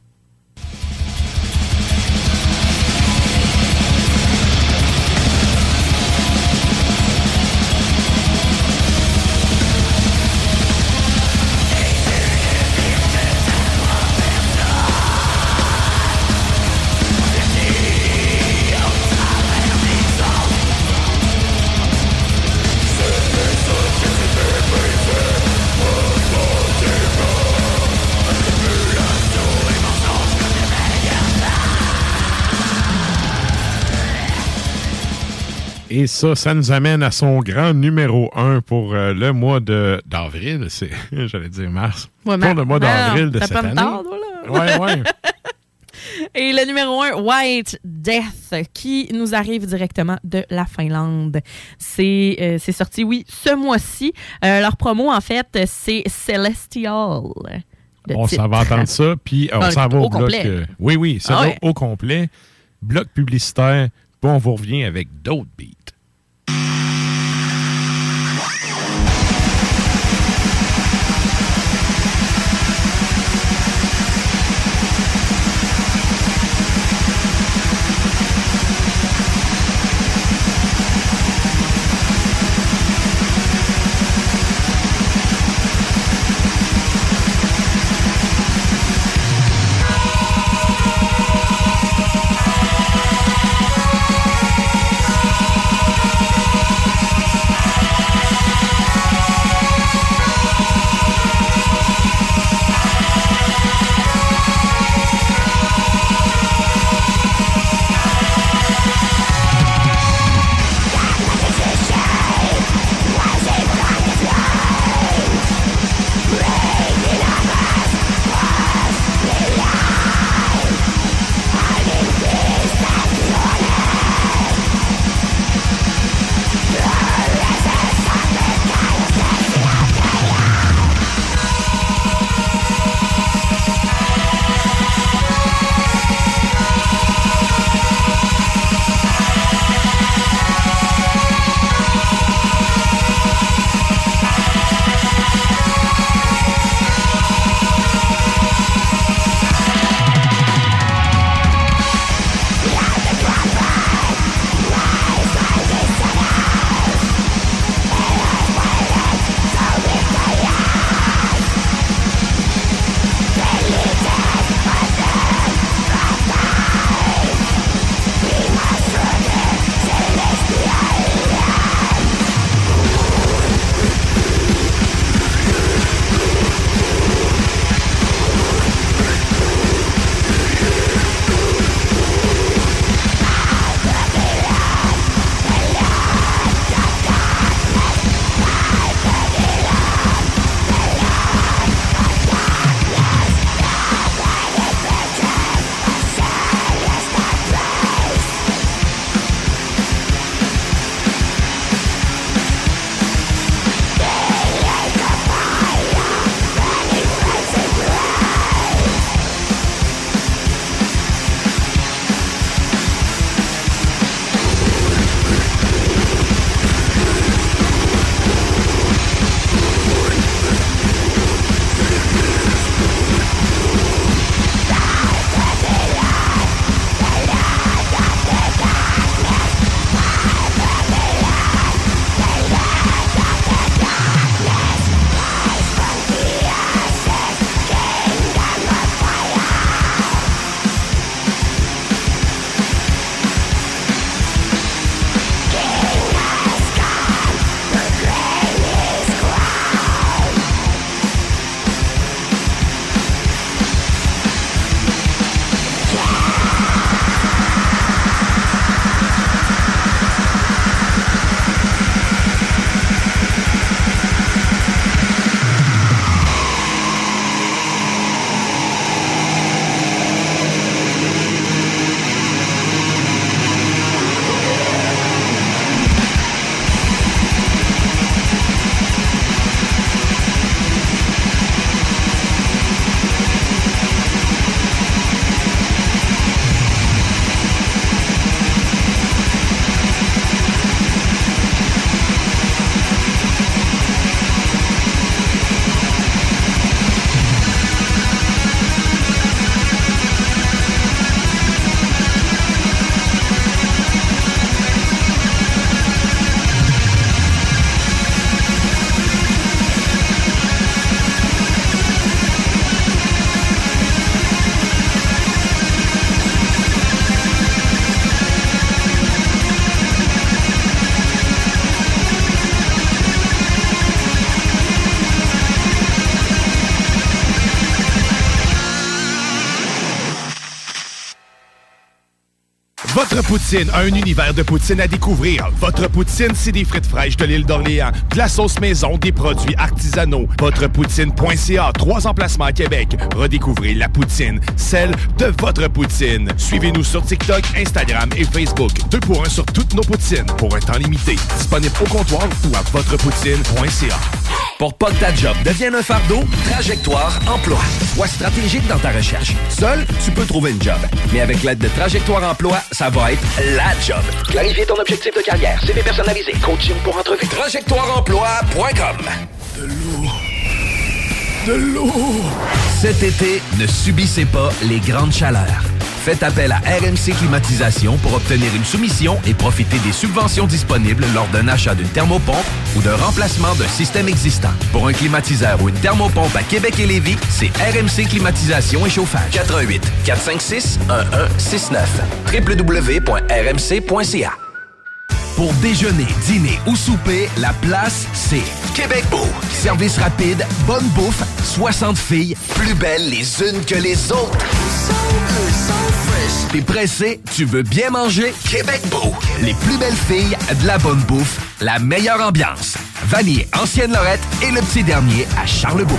Et ça, ça nous amène à son grand numéro 1 pour euh, le mois d'avril. C'est, j'allais dire mars. Ouais, pour le mois d'avril de cette année. Ouais, voilà. ouais. Et le numéro 1, White Death, qui nous arrive directement de la Finlande. C'est euh, sorti, oui, ce mois-ci. Euh, leur promo, en fait, c'est Celestial. le on s'en va entendre ça, puis on s'en va au, bloc. complet. euh, oui, oui, ça Ah va ouais. au complet. Bloc publicitaire, puis on vous revient avec d'autres beats. Votre poutine, un univers de poutine à découvrir. Votre poutine, c'est des frites fraîches de l'île d'Orléans, de la sauce maison, des produits artisanaux. Votrepoutine.ca, trois emplacements à Québec. Redécouvrez la poutine, celle de votre poutine. Suivez-nous sur TikTok, Instagram et Facebook. Deux pour un sur toutes nos poutines, pour un temps limité. Disponible au comptoir ou à votrepoutine.ca. Pour pas que ta job devienne un fardeau, Trajectoire Emploi. Sois stratégique dans ta recherche. Seul, tu peux trouver une job. Mais avec l'aide de Trajectoire Emploi, ça va être la job. Clarifier ton objectif de carrière, CV personnalisé, coaching pour entrevue. TrajectoireEmploi.com De l'eau. De l'eau. Cet été, ne subissez pas les grandes chaleurs. Faites appel à RMC Climatisation pour obtenir une soumission et profiter des subventions disponibles lors d'un achat d'une thermopompe ou d'un remplacement d'un système existant. Pour un climatiseur ou une thermopompe à Québec et Lévis, c'est RMC Climatisation et Chauffage. 88 456 1169 www.rmc.ca Pour déjeuner, dîner ou souper, la place, c'est Québec Beau. Service rapide, bonne bouffe, 60 filles, plus belles les unes que les autres. T'es pressé, tu veux bien manger? Québec Beau. Les plus belles filles, de la bonne bouffe, la meilleure ambiance. Vanier, Ancienne Lorette et le petit dernier à Charlebourg.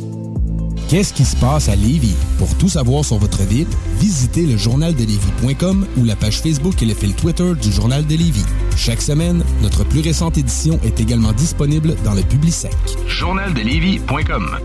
Qu'est-ce qui se passe à Lévis? Pour tout savoir sur votre ville, visitez le journaldelévis.com ou la page Facebook et le fil Twitter du Journal de Lévis. Chaque semaine, notre plus récente édition est également disponible dans le Publisec. Journaldelévis.com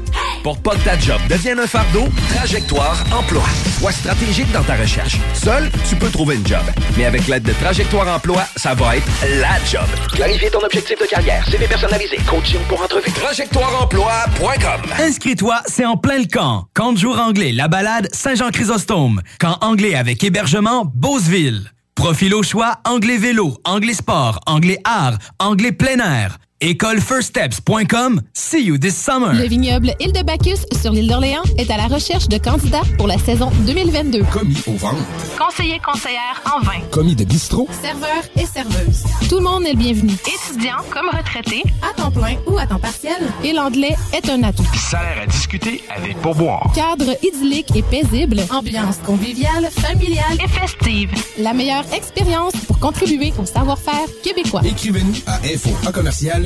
Pour pas que ta job devienne un fardeau, Trajectoire Emploi. Sois stratégique dans ta recherche. Seul, tu peux trouver une job. Mais avec l'aide de Trajectoire Emploi, ça va être la job. Clarifier ton objectif de carrière, CV personnalisé, coaching pour entrevue. TrajectoireEmploi.com Inscris-toi, c'est en plein le camp? Camp de jour anglais, la balade, Saint-Jean-Chrysostome. Camp anglais avec hébergement, Beauceville. Profil au choix, anglais vélo, anglais sport, anglais art, anglais plein air. Écolefirststeps.com. See you this summer. Le vignoble Île de Bacchus sur l'île d'Orléans est à la recherche de candidats pour la saison 2022. Commis au ventre. Conseiller conseillère en vin. Commis de bistrot. Serveur et serveuse. Tout le monde est le bienvenu. Étudiant comme retraité, à temps plein ou à temps partiel. Et l'anglais est un atout. Salaire à discuter avec pourboire. Cadre idyllique et paisible. Ambiance conviviale, familiale et festive. La meilleure expérience pour contribuer au savoir-faire québécois. Écrivez-nous à info à commercial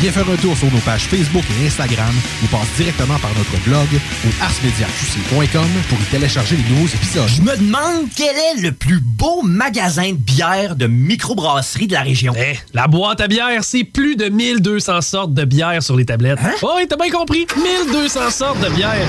Viens faire un tour sur nos pages Facebook et Instagram ou passe directement par notre blog au arsmediaqc.com pour y télécharger les nouveaux épisodes. Je me demande quel est le plus beau magasin de bière de microbrasserie de la région. Eh, la boîte à bière, c'est plus de 1200 sortes de bière sur les tablettes. Hein? Oh, oui, t'as bien compris. 1200 sortes de bière.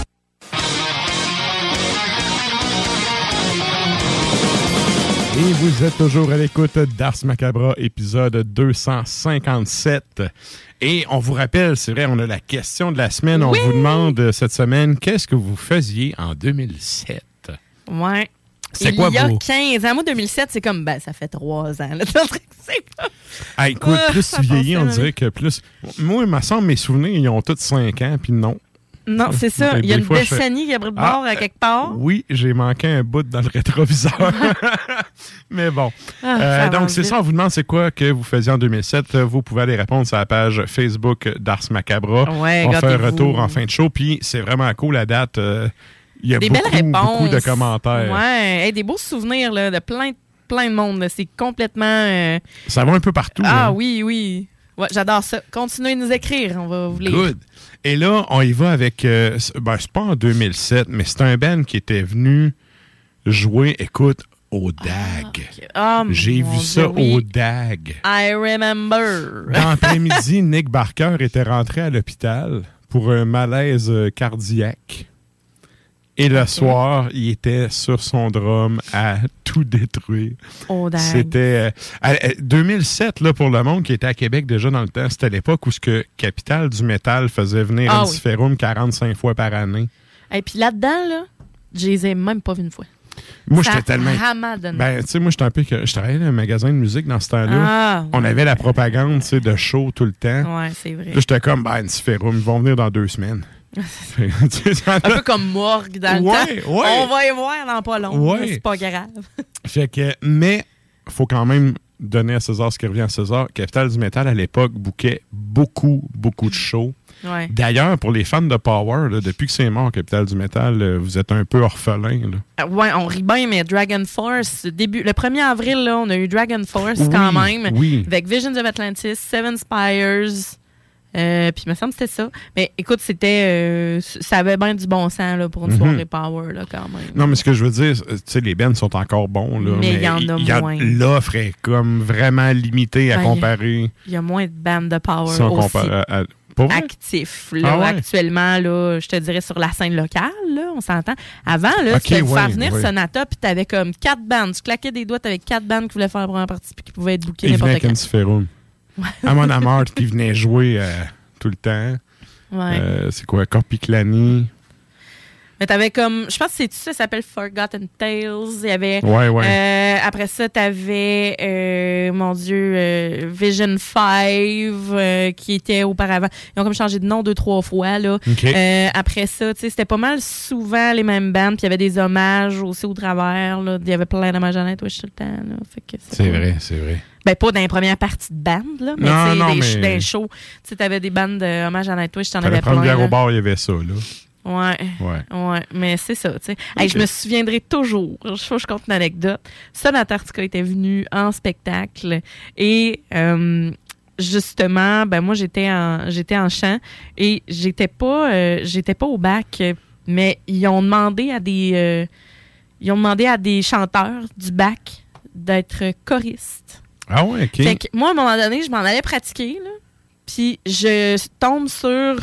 Et vous êtes toujours à l'écoute d'Ars Macabra, épisode 257. Et on vous rappelle, c'est vrai, on a la question de la semaine. On vous demande cette semaine, qu'est-ce que vous faisiez en 2007? Ouais. C'est Il quoi y a vos- 15 ans. Moi, 2007, c'est comme, ben, ça fait 3 ans. là. Ah, écoute, Ah, plus tu vieillis, on dirait que plus... Moi, il me semble, mes souvenirs, ils ont tous 5 ans, puis non. Non, c'est ça. Il y a une je décennie qui a pris de Ah, bord à quelque part. Oui, j'ai manqué un bout dans le rétroviseur. Mais bon. Ah, Euh, donc, c'est ça. On vous demande c'est quoi que vous faisiez en 2007. Euh, Vous pouvez aller répondre sur la page Facebook d'Ars Macabra. Ouais, on fait un retour en fin de show. Puis, c'est vraiment cool la date. Euh, Il y a Des beaucoup, belles réponses. beaucoup de commentaires. Ouais. Hey, des beaux souvenirs là, de plein, plein de monde. C'est complètement. euh, Ça va un peu partout. Ah hein? oui, oui. Ouais, j'adore ça. Continuez de nous écrire. On va vous lire. Good. Et là, on y va avec. euh, ben, c'est pas en 2007, mais c'est un band qui était venu jouer, écoute, au DAG. Ah, J'ai vu ça oui. au DAG. I remember. Dans l'après-midi, Nick Barker était rentré à l'hôpital pour un malaise euh, cardiaque. Et le soir, il était sur son drum à tout détruire. DAG. C'était euh, à- à- 2007 là pour le monde qui était à Québec déjà dans le temps. C'était l'époque où ce que Capital du métal faisait venir Ah un oui. Antiferum 45 fois par année. Et puis là-dedans, là, je les ai même pas vus une fois. Moi, j'étais tellement. Ben, tu sais, moi, j'étais un peu. que- Je travaillais dans un magasin de musique dans ce temps-là. Ah, On avait la propagande, tu sais, de show tout le temps. Ouais, c'est vrai. Là, j'étais comme, ben, ils vont venir dans deux semaines. Un peu comme morgue dans le temps. ouais. On va y voir dans pas long. Ouais. C'est pas grave. Fait que, mais, faut quand même donner à César ce qui revient à César. Capital du métal, à l'époque, bouquait beaucoup, beaucoup de shows. D'ailleurs, pour les fans de Power, là, depuis que c'est mort, Capital du métal, euh, vous êtes un peu orphelin. là. Euh, Ouais, on rit bien, mais Dragon Force, début, le 1er avril, là, on a eu Dragon Force Oui, quand même. oui. Avec Visions of Atlantis, Seven Spires. Euh, puis il me semble que c'était ça. Mais écoute, c'était. euh, ça avait bien du bon sens là, pour une Mhm. soirée Power, là, quand même. Non, mais ce que je veux dire, tu sais, les bands sont encore bons. Là, Mais il y en a moins. L'offre est comme vraiment limitée à Ben, comparer. Il y a moins de bandes de Power si on aussi compare à- à-. Là, Ah ouais? Actuellement, là, je te dirais sur la scène locale, là, on s'entend. Avant, là, Ok, tu pouvais ouais, faire venir ouais. Sonata, puis t'avais comme quatre bandes. Tu claquais des doigts, t'avais quatre bandes qui voulaient faire la première partie, puis qui pouvaient être bookées n'importe avec quand. Amon Amart qui venait jouer euh, tout le temps. Ouais. Euh, c'est quoi? Corpiclani. Mais t'avais comme, je pense que c'est ça, ça s'appelle Forgotten Tales. Il y avait. Ouais, ouais. euh, après ça, t'avais, euh, mon Dieu, euh, Vision 5, euh, qui était auparavant. Ils ont comme changé de nom deux, trois fois, là. OK. Euh, après ça, tu sais, c'était pas mal souvent les mêmes bandes. Puis il y avait des hommages aussi au travers, là. Il y avait plein d'hommages à Nightwish tout le temps, là. Fait que C'est vrai, c'est vrai. Ben, pas dans les premières parties de bande, là. Mais Non, non, des, mais- des shows. Tu sais, t'avais des bandes de hommages à Nightwish, t'en avais plein. là. au bar, il y avait ça, là. Ouais. Ouais. Ouais, mais c'est ça, tu sais. Hey, je me souviendrai toujours, je faut que je compte une anecdote. Sonata Arctica était venu en spectacle et euh, justement, ben moi j'étais en j'étais en chant et j'étais pas euh, j'étais pas au bac, mais ils ont demandé à des euh, ils ont demandé à des chanteurs du bac d'être choristes. Ah ouais, OK. Fait que moi, à un moment donné, je m'en allais pratiquer, là. Puis je tombe sur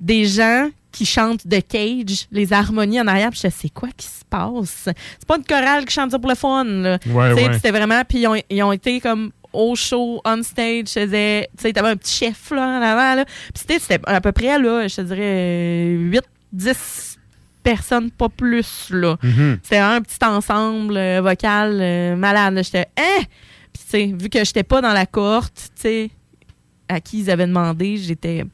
des gens qui chantent de Cage, les harmonies en arrière. Puis je sais, c'est quoi qui se passe? C'est pas une chorale qui chante ça pour le fun, là. Ouais, ouais. C'était vraiment... Puis ils ont, ils ont été comme au show, on stage, je faisais, tu sais, t'avais un petit chef, là, en avant, là. Puis c'était- c'était à peu près, là, je te dirais, 8, 10 personnes, pas plus, là. Mhm. C'était un petit ensemble euh, vocal euh, malade. J'étais, hein? Sais, vu que j'étais pas dans la cohorte, tu sais, à qui ils avaient demandé, j'étais,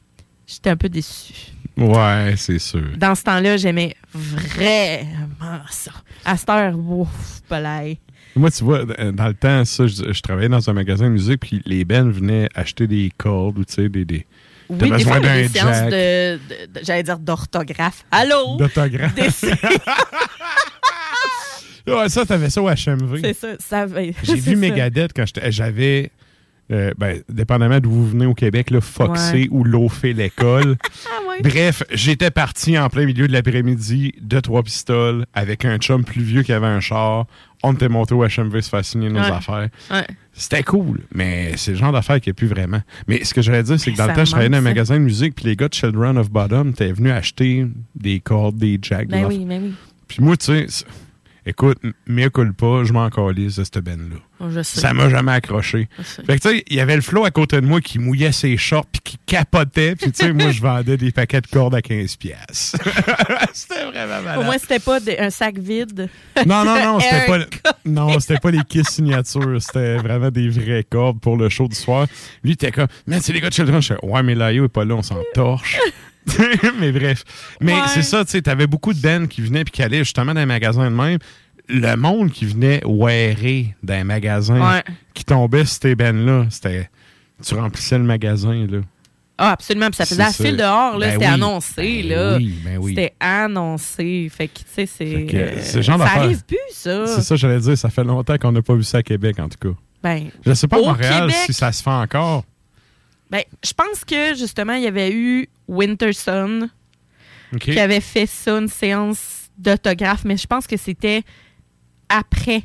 j'étais un peu déçue. Ouais, c'est sûr. Dans ce temps-là, j'aimais vraiment ça. À cette heure, ouf, palais. Moi, tu vois, d- dans le temps, ça, je, je travaillais dans un magasin de musique, puis les bands venaient acheter des cordes ou, tu sais, des... des Oui, des fois, des séances de, de- de- j'allais dire d'orthographe. Allô? D'autographe. Des- Ouais, ça, t'avais ça au HMV. C'est ça. ça J'ai vu. Megadeth quand j'étais- j'avais, euh, ben, dépendamment d'où vous venez au Québec, là, Foxé Ouais. ou Loffé l'école. Ah ouais. Bref, j'étais parti en plein milieu de l'après-midi de trois pistoles avec un chum plus vieux qui avait un char. On était monté au HMV se faire signer nos Ouais. affaires. C'était cool, mais c'est le genre d'affaires qu'il n'y a plus vraiment. Mais ce que j'allais dire, c'est que dans le temps, je travaillais dans un magasin de musique, puis les gars de Children of Bottom étaient venus acheter des cordes, des jacks. Ben oui, ben oui. Puis moi, tu sais, écoute, mea culpa, je m'en calisse de cette benne-là. Oh. Ça m'a jamais accroché. Fait que, tu sais, il y avait le flot à côté de moi qui mouillait ses shorts puis qui capotait. Puis, tu sais, moi, je vendais des paquets de cordes à 15 piastres. c'était vraiment malade. Au moins, c'était pas un sac vide. Non, non, non, c'était pas, non, c'était pas les Kiss signatures. C'était vraiment des vraies cordes pour le show du soir. Lui, il était comme, man, c'est les gars de Children. Je ouais, mais Laio est pas là, on s'en torche. mais bref. Mais Ouais. c'est ça, tu sais, t'avais beaucoup de bands qui venaient puis qui allaient justement dans les magasins de même. Le monde qui venait wearer dans les magasins, Ouais. qui tombait sur ces bands-là, c'était. Tu remplissais le magasin, là. Ah, absolument. Puis ça faisait la file dehors, là. Ben c'était oui. annoncé, Ben là. oui, ben oui. C'était annoncé. Fait que, tu sais, c'est. Euh, genre ça arrive plus, ça. C'est ça, j'allais dire, ça fait longtemps qu'on n'a pas vu ça à Québec, en tout cas. Ben, Je sais pas à Montréal Québec, si ça se fait encore. Ben, je pense que justement, il y avait eu Winterson qui avait fait ça, une séance d'autographe, mais je pense que c'était après.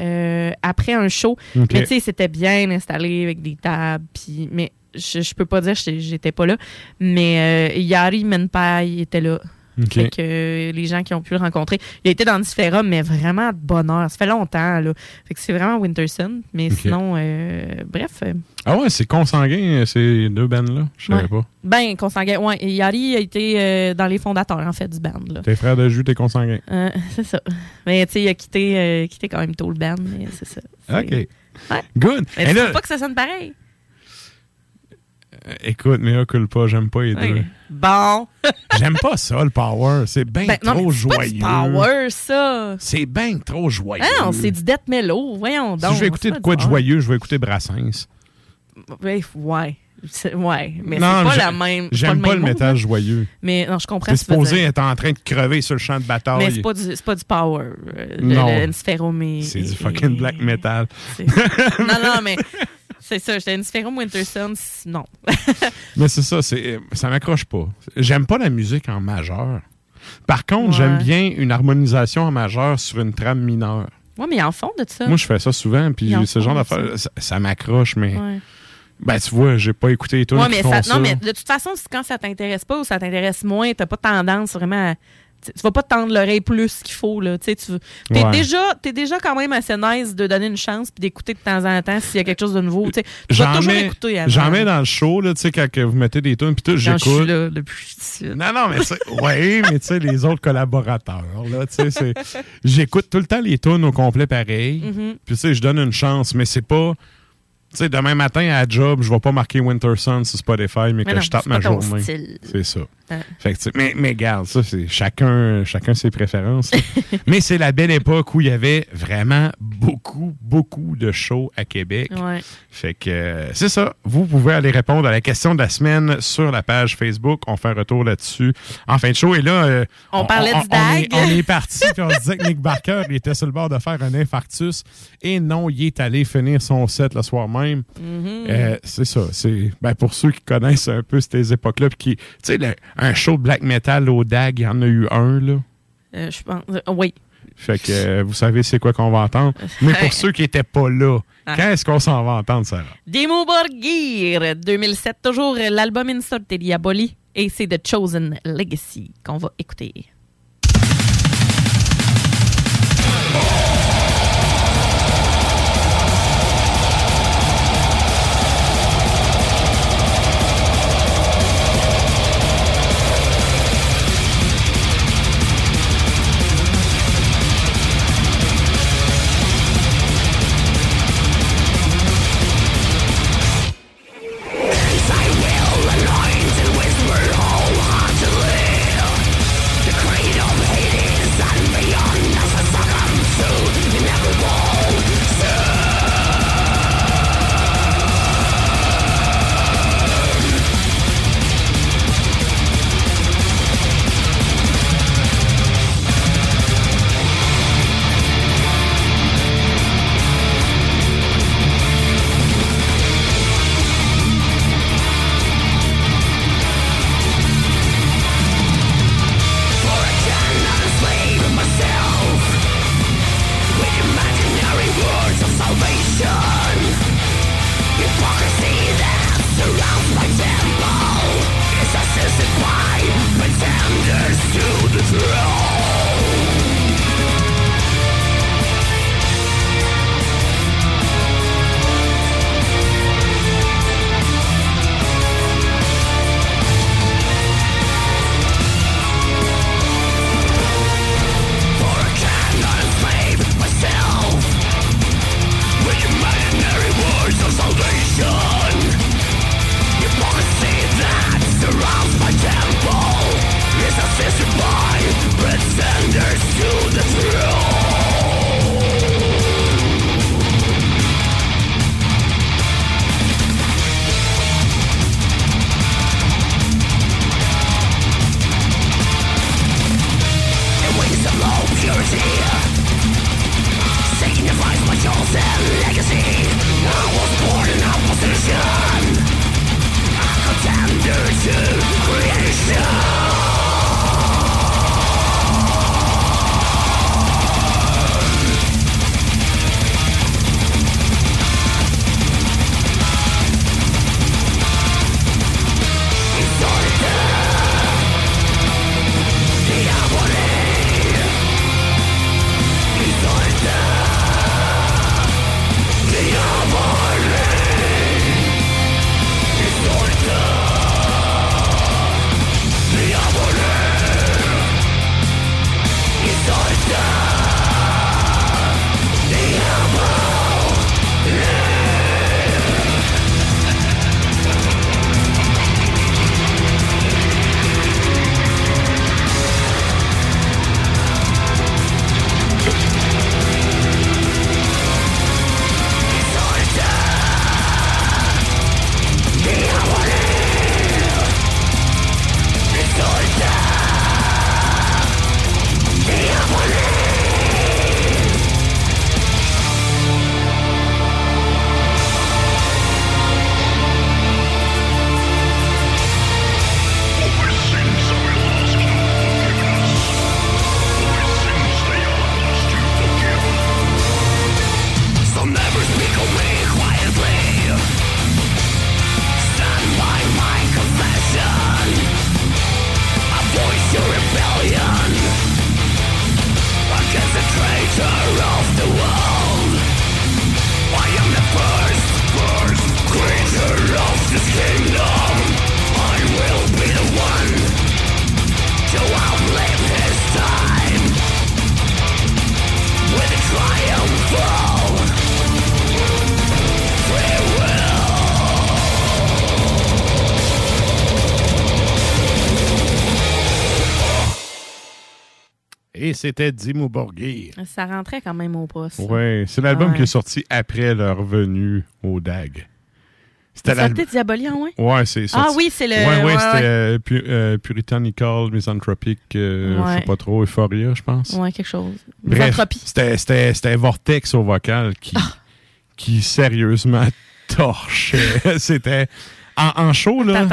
euh, après un show. Mais tu sais, c'était bien installé avec des tables. Puis, mais je, je peux pas dire, j'étais j'étais pas là. Mais euh, Yari Menpai était là. Fait que euh, les gens qui ont pu le rencontrer. Il a été dans différents, mais vraiment de bonheur. Ça fait longtemps, là. Fait que c'est vraiment Winterson. Mais sinon, euh, bref. euh, Ah ouais, c'est consanguin, ces deux bands-là. Je savais Ouais. pas. Ben, consanguin. Ouais, et Yari a été euh, dans les fondateurs, en fait, du band. Là. Tes frères de jus, t'es consanguin. Euh, c'est ça. Mais, tu sais, il a quitté, euh, quitté quand même tôt le band, mais c'est ça. OK. Ouais. Good. Mais Et tu là, pas que ça sonne pareil? Euh, écoute, mais coule pas, j'aime pas les deux. Bon. J'aime pas ça, le power. C'est bien Ben, non, trop mais c'est pas du joyeux. power, ça. C'est bien trop joyeux. Ah non, c'est du death mellow. Voyons donc. si je vais écouter de quoi de joyeux, je vais écouter Brassens. Ouais, ouais. Ouais, mais Non, c'est pas la même. J'aime pas, le métal joyeux. Mais non, je comprends T'es supposé être en train de crever sur le champ de bataille. Mais c'est pas, du- c'est pas du power. euh, Non. C'est du fucking black metal. non, non, mais c'est ça. J'étais Nsphérome Winterson, c- non. Mais c'est ça, c'est ça m'accroche pas. J'aime pas la musique en majeur. Par contre, Ouais. j'aime bien une harmonisation en majeur sur une trame mineure. Ouais, mais en fond de ça. Moi, je fais ça souvent, puis ce genre d'affaires, ça, ça m'accroche, mais Ouais. ben tu vois, j'ai pas écouté les Ouais, mais ça, ça. non, mais de toute façon, quand ça t'intéresse pas ou ça t'intéresse moins, t'as pas tendance vraiment à. Tu vas pas te tendre l'oreille plus qu'il faut. Là. Tu sais, tu es, Ouais. déjà, t'es déjà quand même assez nice de donner une chance puis d'écouter de temps en temps s'il y a quelque chose de nouveau. Tu vas toujours mets, écouter avant. j'en mets dans le show, là, tu sais, quand que vous mettez des tunes, puis tout, j'écoute. là depuis. Non, non, mais. Oui, mais tu sais, les autres collaborateurs, là, tu sais, c'est. J'écoute tout le temps les tunes au complet pareil. Mhm. Puis, tu sais, je donne une chance, mais c'est pas. Tu sais, demain matin à job, je vais pas marquer Winter Sun sur Spotify, mais, Mais que non, je tape ma journée. C'est ça. Fait que, mais, mais garde, ça, c'est chacun, chacun ses préférences. mais c'est la belle époque où il y avait vraiment beaucoup, beaucoup de shows à Québec. Ouais. Fait que euh, c'est ça. Vous pouvez aller répondre à la question de la semaine sur la page Facebook. On fait un retour là-dessus en fin de show. Et là, euh, On parlait du on est, on est parti puis on se disait que Nick Barker il était sur le bord de faire un infarctus. Et non, il est allé finir son set le soir même. Mhm. Euh, c'est ça. C'est ben, pour ceux qui connaissent un peu ces époques-là, qui, tu sais, un show de black metal au DAG, il y en a eu un là. Euh, je pense. euh, oui. Fait que vous savez c'est quoi qu'on va entendre. Mais pour ceux qui étaient pas là, Ah. quand est-ce qu'on s'en va entendre ça? Dimo Borgir, 2007, toujours l'album In Sorte Diaboli. Et c'est The Chosen Legacy qu'on va écouter. Et c'était Dimmu Borgir. Ça rentrait quand même au poste. Ouais, c'est l'album Ouais. qui est sorti après leur venue au DAG. C'était l'album. Diabolian? Ouais, c'est sorti. Ah oui, c'est le- Ouais, ouais, ouais, c'était euh, pu- euh, Puritanical, Misanthropic, euh, je sais pas trop, Euphoria, je pense. Ouais, quelque chose. Misanthropie. c'était Vortex au vocal qui, Ah. qui sérieusement torchait. c'était. En, en show, là.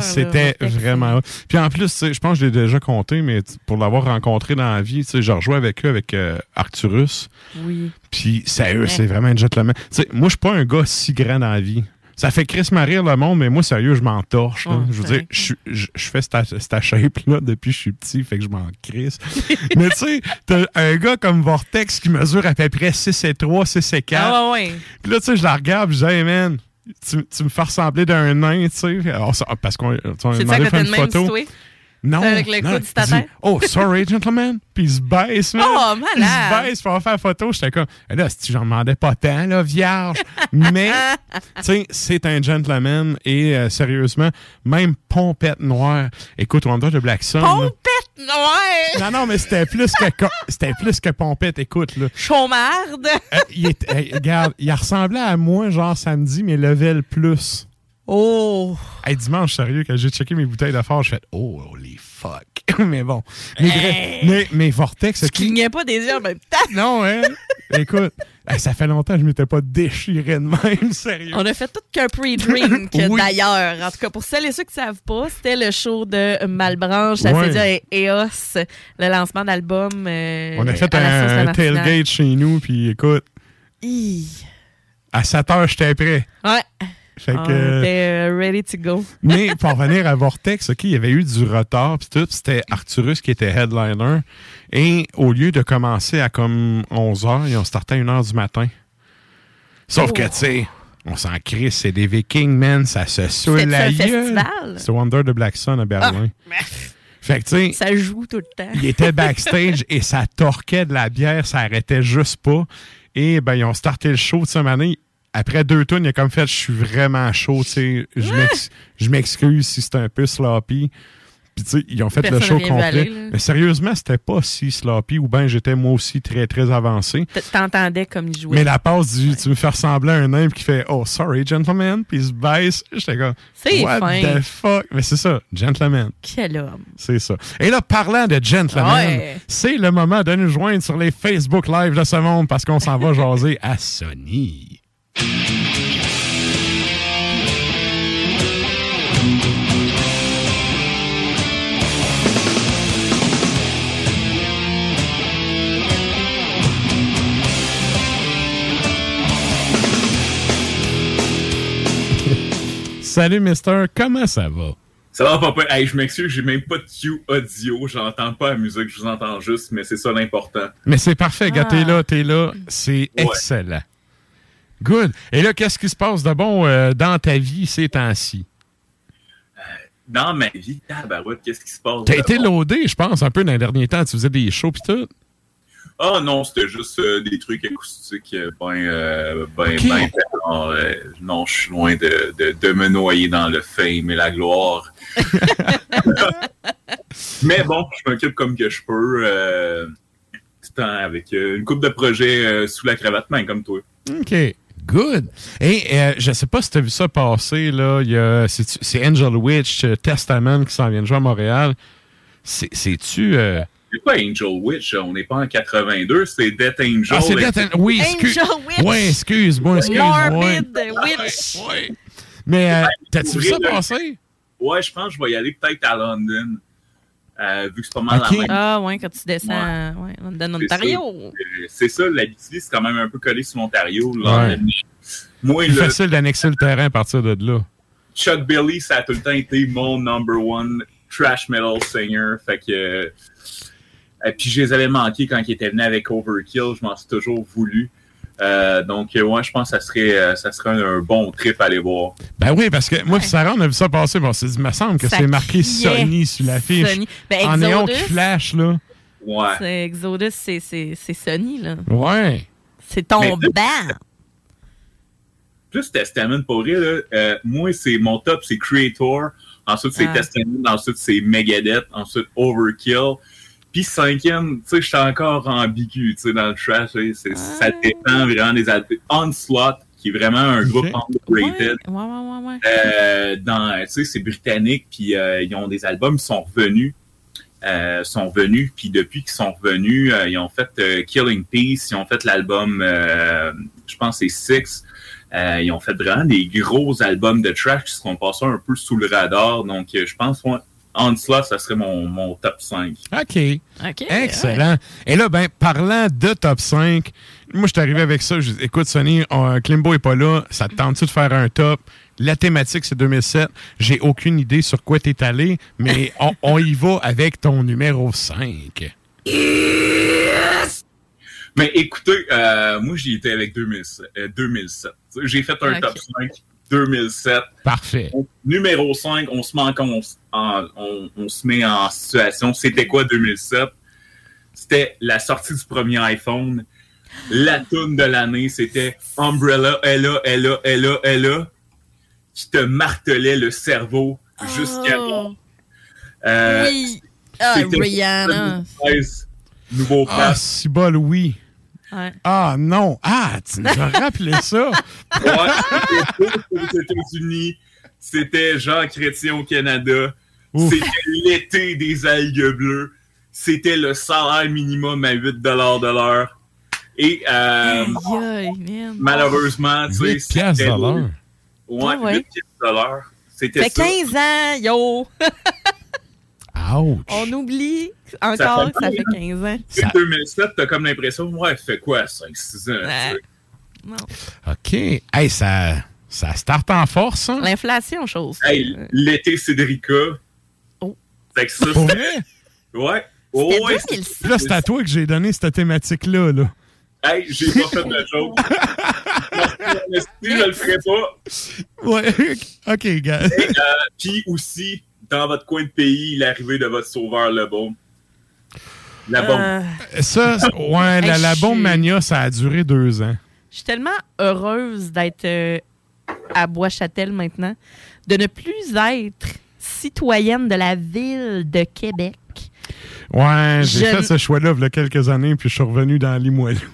C'était vraiment. Puis en plus, je pense que je l'ai déjà compté, mais pour l'avoir rencontré dans la vie, tu sais, j'ai rejoué avec eux, avec euh, Arcturus. Oui. Puis sérieux, c'est vraiment un gentleman. Tu sais, moi, je suis pas un gars si grand dans la vie. Ça fait Chris rire le monde, mais moi, sérieux, je m'en torche. Ouais, je veux dire, je, je, je fais cette, cette shape-là depuis que je suis petit, fait que je m'en crisse. mais tu sais, t'as un gars comme Vortex qui mesure à peu près 6 et 3, 6 et 4. Ah ouais, ouais. Puis là, tu sais, je la regarde, je dis, hey man, tu, tu me fais ressembler d'un nain, tu sais. Alors, ça- Parce qu'on a demandé de que faire une même photo. situé? Non. Avec le non, il dit? Oh, sorry, gentlemen. Puis il se baisse, man. Oh, Il se malade. baisse pour faire la photo. J'étais comme, Eh là, si j'en demandais pas tant, là, vierge. Mais, tu sais, c'est un gentleman et euh, sérieusement, même Pompette Noire. Écoute, on de Black Sun. Pompette noire! Non, non, mais c'était plus que c'était plus que Pompette, écoute, là. Chaumarde! Euh, il est- regarde, il ressemblait à moi, genre samedi, mais level plus. Oh! Hey, dimanche, sérieux, quand j'ai checké mes bouteilles de fort, je fais Oh, holy fuck. mais bon. Mais, Hey. mais, mais Vortex, Tu clignais pas des yeux en même temps. Non, hein? Écoute, hey, ça fait longtemps que je m'étais pas déchiré de même, sérieux. On a fait tout qu'un pre-drink, Oui. d'ailleurs. En tout cas, pour celles et ceux qui ne savent pas, c'était le show de Malbranche, ça Ouais. s'est dit et EOS, le lancement d'album. euh, On a fait la La un tailgate chez nous, puis écoute, Hi. à 7 heures, j'étais prêt. Ouais. Fait On que, était euh, ready to go. mais pour revenir à Vortex, OK, il y avait eu du retard, puis tout, c'était Arcturus qui était headliner. Et au lieu de commencer à comme 11 h, ils ont starté à 1 h du matin. Sauf que, Oh. tu sais, on s'en crisse, c'est des Vikings, man, ça se saoule la festival? C'est Wonder de Black Sun à Berlin. Fait que, tu sais, Ça joue tout le temps. il était backstage et ça torquait de la bière, ça arrêtait juste pas. Et ben, ils ont starté le show de cette année. Après deux tours, il a comme fait, je suis vraiment chaud, tu sais. Je m'ex- je m'excuse si c'est un peu sloppy. Puis, tu sais, ils ont fait le show complet. Mais sérieusement, c'était pas si sloppy ou bien j'étais moi aussi très, très avancé. T'entendais comme il jouait. Mais la passe du tu me fais ressembler à un nain qui fait Oh, sorry, gentleman, puis il se baisse. J'étais comme C'est What fin. the fuck? Mais c'est ça, gentleman. Quel homme. C'est ça. Et là, parlant de gentleman, Ouais. c'est le moment de nous joindre sur les Facebook Live de ce monde parce qu'on s'en va jaser à Sony. Salut, Mister. Comment ça va? Ça va, papa? Hey, je m'excuse, j'ai même pas de cue audio. J'entends pas la musique, je vous entends juste, mais c'est ça l'important. Mais c'est parfait, gars. T'es Ah. là, t'es là. C'est excellent. Good. Et là, qu'est-ce qui se passe de bon euh, dans ta vie ces temps-ci? Dans ma vie, tabarouette, qu'est-ce qui se passe? T'as été loadé, je pense, un peu dans les derniers temps. Tu faisais des shows pis tout? Ah non, c'était juste euh, des trucs acoustiques, euh, ben, euh, ben, ben, alors, euh, non, je suis loin de, de, de me noyer dans le fame et la gloire. Mais bon, je m'occupe comme que je peux, euh, avec euh, une coupe de projets euh, sous la cravate, même comme toi. OK. Good. Et euh, je sais pas si tu as vu ça passer, là. il y a- C'est Angel Witch, euh, Testament qui s'en vient de jouer à Montréal. C'est- C'est-tu. euh, C'est pas Angel Witch, on n'est pas en 82, c'est Death Angel. Ah, c'est Death An- Oui, excuse. Angel Witch. Excuse-moi, excuse-moi. Morbid Witch. Mais euh, t'as-tu vu ça passer? Ouais, je pense que je vais y aller peut-être à London, euh, vu que c'est pas mal la même. Ah, ouais, quand tu descends ouais, dans C'est Ontario. ça. Euh, C'est ça, l'Abitibi, c'est quand même un peu collé sur l'Ontario. là. Ouais. Moi, là, facile d'annexer le terrain à partir de là. Chuck Billy, ça a tout le temps été mon number one trash metal singer. Fait que. euh, et puis je les avais manqués quand il était venu avec Overkill. Je m'en suis toujours voulu. Euh, donc, euh, ouais, je pense que ça serait, euh, ça serait un, un bon trip à aller voir. Ben oui, parce que moi et Sarah, on a vu ça passer. Bon, c'est- il me semble que c'est marqué Sony sur l'affiche. Sony. Ben, en néon qui flash, là. Ouais. C'est Exodus, c'est- Sony, là. Ouais. C'est ton Mais- band. Plus Testament pour vrai, là, euh, moi, c'est mon top, c'est Creator. Ensuite, c'est Ah. Testament. Ensuite, c'est Megadeth. Ensuite, Overkill. Puis cinquième, tu sais, je suis encore ambigu, tu sais, dans le trash. Ça dépend vraiment des albums. Onslaught, qui est vraiment un groupe underrated. Ouais, ouais, ouais, ouais. Euh, dans, tu sais, c'est britannique, puis euh, ils ont des albums, ils sont revenus. Euh, sont revenus, puis depuis qu'ils sont revenus, euh, ils ont fait euh, Killing Peace, ils ont fait l'album, euh, je pense c'est Six. Euh, ils ont fait vraiment des gros albums de trash qui seront passés un peu sous le radar. Donc, euh, je pense, moi, Onslaught, ça serait mon, mon top 5. OK. Excellent. Et là, ben, parlant de top 5, moi, je suis arrivé avec ça. Je dis, écoute, Sonny, on- Klimbo est pas là. Ça te tente-tu de faire un top? La thématique, c'est 2007. J'ai aucune idée sur quoi t'es allé, mais on, on y va avec ton numéro 5. Mais écoutez, euh, moi, j'y étais avec 2007. euh, 2007. J'ai fait un top 5 2007. Parfait. Numéro 5, on se met en, en- on- on se met en situation. C'était quoi 2007? C'était la sortie du premier iPhone. La tune de l'année, c'était Umbrella, elle a, elle a, elle a, elle a, qui te martelait le cerveau jusqu'à Oh. Euh, Oui. Ah, c'était Rihanna. 2013, Nouveau Ah, pass. si bol, oui. Ouais. Ah, non. Ah, tu nous as rappelé ça. Ouais, c'était aux États-Unis. C'était Jean Chrétien au Canada. C'était l'été des algues bleues. C'était le salaire minimum à 8 de l'heure. Et euh, malheureusement, tu sais, 8 piastres c'était-. Ouais, Ah ouais. 8 piastres de l'heure. C'était fait ça. 15 ans, yo! Ouch. On oublie encore que ça fait hein? 15 ans. En 2007, t'as comme l'impression, ouais, fait quoi, 5-6 ans? tu sais. Non. OK. Hey, ça, Ça starte en force, hein? L'inflation, chose. Hey, l'été Cédrica. Fait que ça, Pour c'était- vrai? Ouais. Oh, C'était ouais, 2006. Puis Là, c'est à toi que j'ai donné cette thématique-là. Là. Hey, j'ai pas fait de joke. Merci, je le ferai pas. Ouais. OK, gars. Et, euh, Puis aussi, dans votre coin de pays, l'arrivée de votre sauveur le bon. La bombe. Euh, Ça, c'est- ouais, la, Hey, la je bombe suis- mania, ça a duré deux ans. Je suis tellement heureuse d'être euh, à Bois-Châtel maintenant, de ne plus être citoyenne de la ville de Québec. Ouais, j'ai Je- fait ce choix-là il y a quelques années, puis je suis revenu dans Limoilou.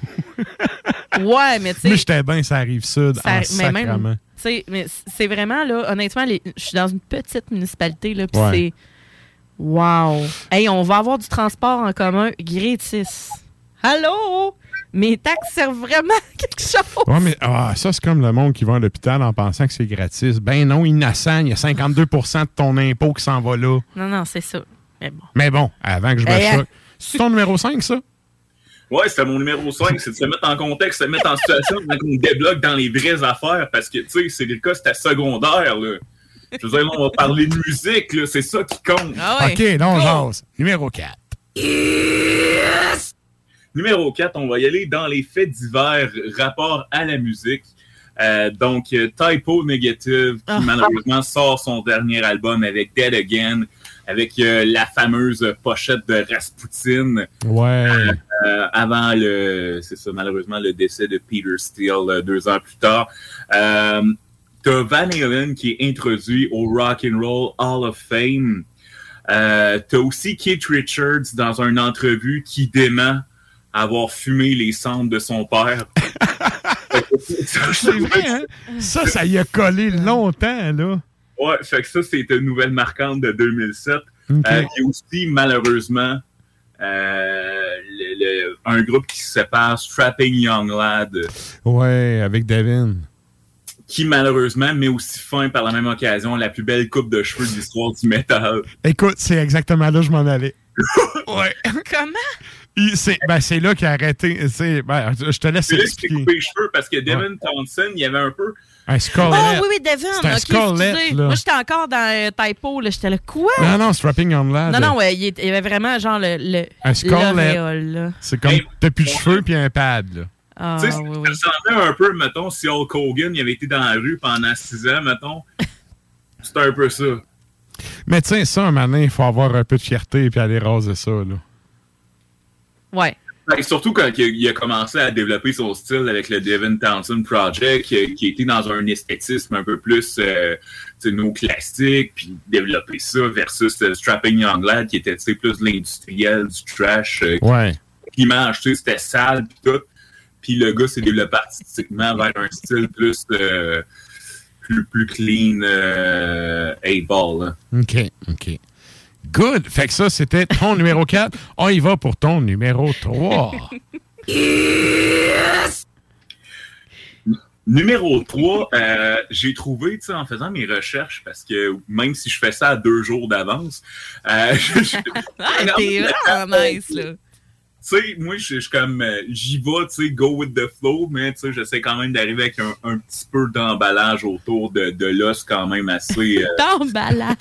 Ouais, mais tu sais. Mais j'étais bien, ça arrive sud, Ça- en mais sacrament. c'est vraiment, là, honnêtement, les- je suis dans une petite municipalité, là, puis Ouais. c'est. Wow! Hey, on va avoir du transport en commun gratis. Allô? Mes taxes servent vraiment à quelque chose. Ouais, mais ah, ça, c'est comme le monde qui va à l'hôpital en pensant que c'est gratis. Ben non, innocent, il y a 52% de ton impôt qui s'en va là. Non, non, c'est ça. Mais bon. Mais bon, avant que je me Hey, choque. C'est ton numéro 5, ça? Ouais, c'était mon numéro 5, c'est de se mettre en contexte, se mettre en situation quand on débloque dans les vraies affaires, parce que, tu sais, c'est le cas, c'était secondaire, là. Je veux dire, là, on va parler de musique, là, c'est ça qui compte. Ah OK, non, jase. Numéro 4. Numéro 4, on va y aller dans les faits divers rapport à la musique. Euh, donc, euh, Typo Negative, qui Ah. malheureusement sort son dernier album avec Dead Again, avec euh, la fameuse pochette de Rasputin. Ouais. Euh, avant le, c'est ça, malheureusement, le décès de Peter Steele euh, deux ans plus tard. Euh, T'as Van Halen qui est introduit au Rock and Roll Hall of Fame. Euh, T'as aussi Keith Richards dans une entrevue qui dément avoir fumé les cendres de son père. C'est vrai, hein? Ça, ça y a collé longtemps, là. Ouais, fait que ça, c'est une nouvelle marquante de 2007. Ok. Euh, il y a aussi, malheureusement, euh, le- le- un groupe qui se sépare, Strapping Young Lad, Ouais, avec Devin. qui malheureusement met aussi fin par la même occasion la plus belle coupe de cheveux de l'histoire du métal. Écoute, c'est exactement là que je m'en allais. ouais. Comment? C'est ben, c'est là qu'il a arrêté. Ben, je te laisse C'est expliquer. coupé les cheveux parce que Devin Townsend, il y avait un peu. Un scolette. Oh oui, oui, Devin. C'est un ok, scolette, excusez. là. Moi, j'étais encore dans euh, Typo. là. J'étais là, quoi? Non, non, Strapping on Lad. Non, non, ouais, il, y avait vraiment genre le. le Un là. C'est comme, t'as plus de cheveux puis un pad, là. Ah, tu sais, oui, oui. ça ressemblait un peu, mettons, si Hulk Hogan il avait été dans la rue pendant six ans, mettons. C'était un peu ça. Mais tu sais, ça, un moment il faut avoir un peu de fierté puis aller raser ça, là. Ouais. Ouais, surtout quand il a, il a commencé à développer son style avec le Devin Townsend Project, qui, qui était dans un esthétisme un peu plus euh, tu sais, néoclassique, puis développer ça versus euh, Strapping Young Lad, qui était tu sais, plus l'industriel, du trash. euh, Ouais. L'image, c'était sale, puis tout. Puis le gars s'est développé artistiquement vers un style plus, euh, plus, plus clean, euh, A-ball. là. OK, OK. Good. Fait que ça, c'était ton numéro 4. On y va pour ton numéro 3. Numéro 3, euh, j'ai trouvé, tu sais, en faisant mes recherches, parce que même si je fais ça à deux jours d'avance, euh, je- je- Ah, t'es vraiment nice, là. Tu sais, moi, je suis comme, euh, j'y vais, tu sais, go with the flow, mais tu sais, j'essaie quand même d'arriver avec un, un petit peu d'emballage autour de, de l'os quand même assez... euh, T'emballes.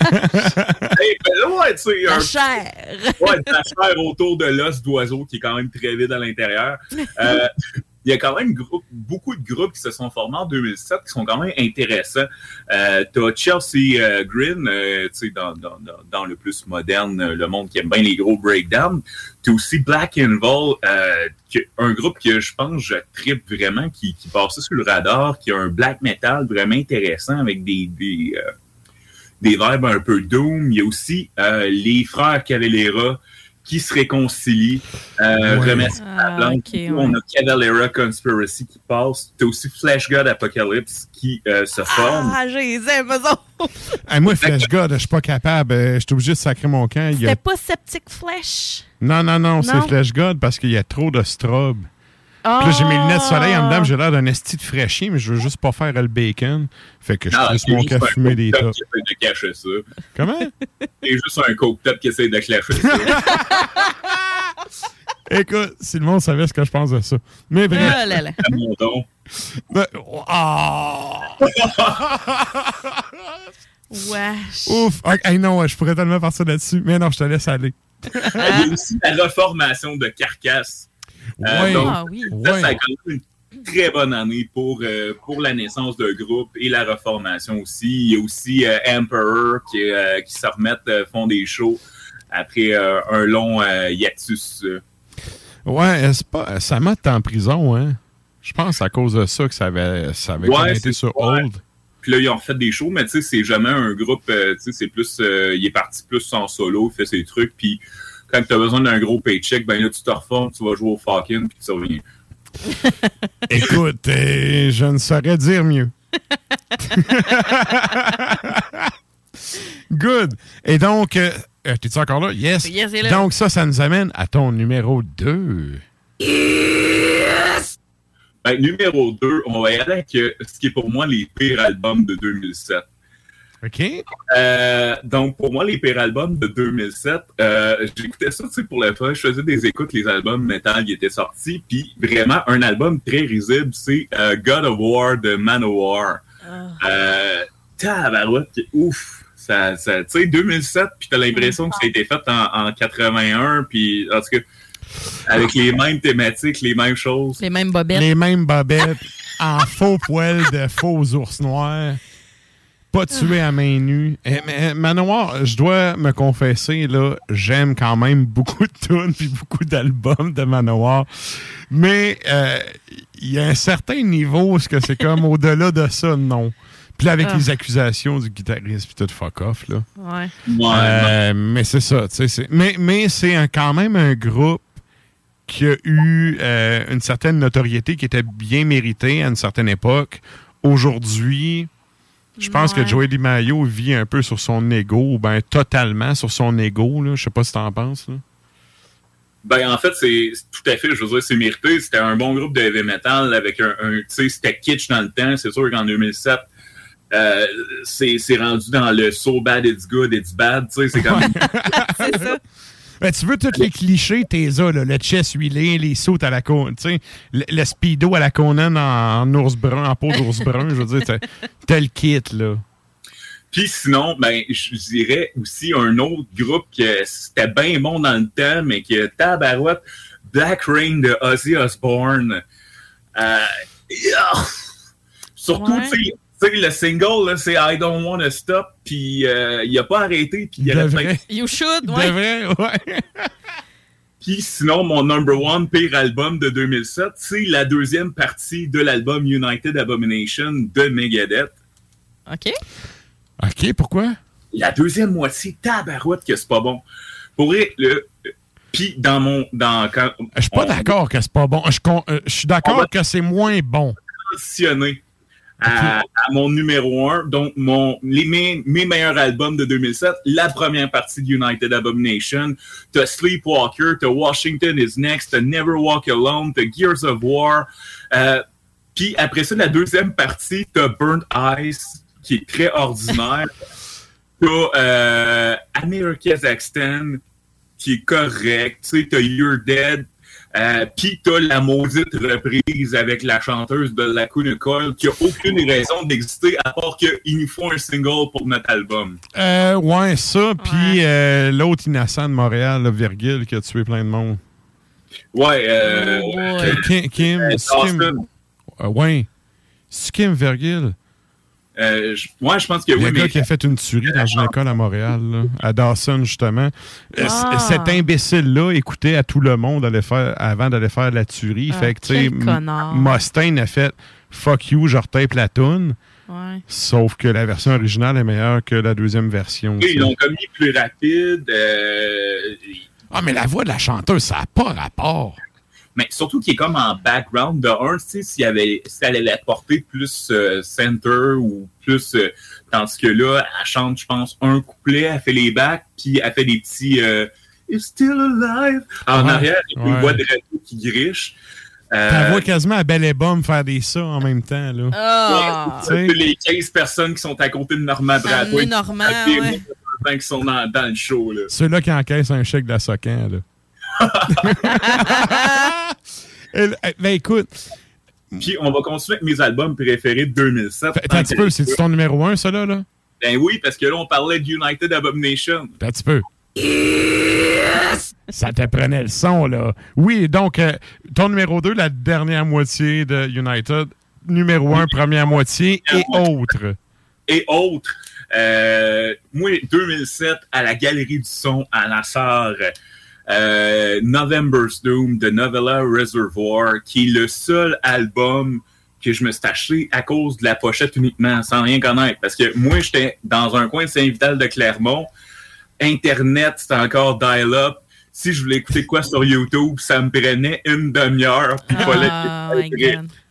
hey, ben, ouais, tu sais, La un- chair. Ouais, de la chair autour de l'os d'oiseau qui est quand même très vide à l'intérieur. Euh, il y a quand même beaucoup de groupes qui se sont formés en 2007 qui sont quand même intéressants. Euh, T'as Chelsea euh, Green, euh, tu sais, dans, dans, dans, le plus moderne, euh, le monde qui aime bien les gros breakdowns. T'as aussi Black and Vol, euh, un groupe que je pense je tripe vraiment, qui, qui passait sur le radar, qui a un black metal vraiment intéressant avec des, des, des vibes un peu doom. Il y a aussi les frères Cavalera qui se réconcilient, euh, Ouais. remettent Ah, la blanche. ok, ouais. On a Cavalera Conspiracy qui passe. T'as aussi Flash God Apocalypse qui euh, se forme. Ah, j'ai les. Hey, moi, Flash God, je suis pas capable. euh, Je suis obligé de sacrer mon camp. Y a- C'était pas Septic Flesh. Non, non, non, c'est Non? Flash God parce qu'il y a trop de strobe. Ah! Puis là, j'ai mes lunettes de soleil en dedans, j'ai l'air d'un esti de fraîchier, mais je veux juste pas faire le bacon. Fait que je c'est mon cas fumer des coke tas. top qui essaie de cacher ça. Comment? C'est juste un coke top qui essaie de cacher ça. Écoute, si le monde savait ce que je pense de ça. Mais bref. Ah là là. Mon don. Ben, ah! Wesh. Ouf! Ok, hey, non, je pourrais tellement partir là-dessus. Mais non, je te laisse aller. Il y a aussi la reformation de Carcasse. Euh, Ouais. donc, Ah oui. ça, ça a quand même une très bonne année pour, euh, pour la naissance de groupe et la reformation aussi. Il y a aussi euh, Emperor qui, euh, qui se remettent, euh, font des shows après euh, un long euh, hiatus. euh. Ouais, c'est pas, ça m'a en prison, hein. Je pense à cause de ça que ça avait, ça avait Ouais, été sur ouais. hold. Puis là, ils ont fait des shows, mais tu sais, c'est jamais un groupe, tu sais, c'est plus, euh, il est parti plus en solo, il fait ses trucs, puis quand tu as besoin d'un gros paycheck, ben là, tu te reformes, tu vas jouer au fucking, puis tu reviens. Écoute, euh, je ne saurais dire mieux. Good. Et donc, euh, euh, t'es-tu encore là? Yes. Yes, là. Donc, ça, ça nous amène à ton numéro 2. Ben, numéro 2, on va y aller avec euh, ce qui est pour moi les pires albums de 2007. OK. Euh, donc, pour moi, les pires albums de 2007, euh, j'écoutais ça, tu sais, pour le fun. Je faisais des écoutes, les albums metal qui étaient sortis. Puis, vraiment, un album très risible, c'est euh, God of War de Manowar. Euh, tabarouette, ouf! Ça, ça, tu sais, 2007, puis t'as l'impression que ça a été fait en, en 81, puis en tout cas, avec les mêmes thématiques, les mêmes choses. Les mêmes bobettes. Les mêmes bobettes en faux poils de faux ours noirs. Pas tué à main nue. Eh, mais, Manoir, je dois me confesser, là, j'aime quand même beaucoup de tunes puis beaucoup d'albums de Manoir. Mais euh, il y a un certain niveau, ce que c'est comme au-delà de ça, non. Puis là, avec Ah. les accusations du guitariste puis tout fuck off, là. Ouais. Euh, mais c'est ça, tu sais. c'est- Mais, mais c'est quand même un groupe qui a eu euh, une certaine notoriété qui était bien méritée à une certaine époque. Aujourd'hui, je pense Ouais. que Joey DiMaggio vit un peu sur son ego, ou ben totalement sur son ego. Là. Je sais pas si t'en penses. là. Ben, en fait, c'est c'est tout à fait, je veux dire, c'est mérité. C'était un bon groupe de heavy metal avec un, un- tu sais, c'était kitsch dans le temps. C'est sûr qu'en 2007, euh, c'est c'est rendu dans le so bad it's good, it's bad, tu sais, c'est comme... Ben, tu veux tous les clichés, t'es là, là, le chest huilé, les sautes à la tu sais, le, le speedo à la Conan en, en ours brun, en peau d'ours brun, je veux dire, t'as- t'as le kit, là. Puis sinon, ben, je dirais aussi un autre groupe que c'était bien bon dans le temps, mais que tabarouette, Black Rain de Ozzy Osbourne. Euh, yeah. Surtout, Ouais. Tu sais, le single, c'est I Don't Wanna Stop, puis euh, il a pas arrêté, puis il De fait- You should, De ouais. vrai, ouais. Puis sinon, mon number one pire album de 2007, c'est la deuxième partie de l'album United Abomination de Megadeth. OK. OK, pourquoi? La deuxième moitié, tabarouette que c'est pas bon. Pour le... Puis dans mon... Dans, quand, Je suis pas d'accord que c'est pas bon. Je, con- euh, je suis d'accord que c'est moins bon. transitionner à, à mon numéro un, donc mon, les, mes, mes meilleurs albums de 2007, la première partie de United Abomination, t'as Sleepwalker, t'as Washington is Next, t'as Never Walk Alone, t'as Gears of War, euh, puis après ça, la deuxième partie, t'as Burnt Ice, qui est très ordinaire, t'as euh, Kazakhstan, qui est correct, tu sais, t'as You're Dead, euh, Puis t'as la maudite reprise avec la chanteuse de la Nicole qui a aucune raison d'exister à part qu'il nous faut un single pour notre album. Euh, ouais, ça, puis euh, l'autre innocent de Montréal, là, virgule, qui a tué plein de monde. Ouais, euh, Kim, Kim, euh, Kim- ouais. Kim, virgule. Euh, je- ouais, je pense que Le oui, gars mais qui a fait une tuerie dans une école à Montréal, là, à Dawson, justement. Euh, Ah. Cet imbécile-là écoutait à tout le monde aller faire, avant d'aller faire la tuerie. Ah, fait que, tu. Mustaine a fait Fuck you, je retape la toune. Ouais. Sauf que la version originale est meilleure que la deuxième version. oui, ils l'ont commis plus rapide. euh, Ah, mais la voix de la chanteuse, ça n'a pas rapport. Mais surtout qu'il est comme en background de un, tu sais, s'il avait, si elle allait porter plus euh, center ou plus, euh, tandis que là, elle chante, je pense, un couplet, elle fait les backs, puis elle fait des petits euh, It's still alive en Ouais, arrière, avec une ouais. voix de radio qui griche. Euh, Ta voix quasiment à belle et bombe faire des ça en même temps. Là. Ah! tu sais, les 15 personnes qui sont à côté de Amener Normand, qui- ouais. qui sont dans, dans le show. Là. Ceux-là qui encaissent un chèque de la Socan, là. Elle- eh, ben écoute, Puis on va continuer avec mes albums préférés de 2007. Attends un petit peu, c'est ton numéro un, ça, là? là? Ben oui, parce que là, on parlait de United Abomination. Attends un petit peu. Ça te prenait le son, là. Oui, donc, euh, ton numéro 2, la dernière moitié de United. Numéro 1, première moitié et autres. Et autres. Euh, moi, 2007, à la Galerie du Son, à Nassar, euh, November's Doom de Novella Reservoir, qui est le seul album que je me suis acheté à cause de la pochette uniquement, sans rien connaître. Parce que moi, j'étais dans un coin de Saint-Vital de Clermont. Internet, c'était encore dial-up. Si je voulais écouter quoi sur YouTube, ça me prenait une demi-heure. Puis il fallait Ah,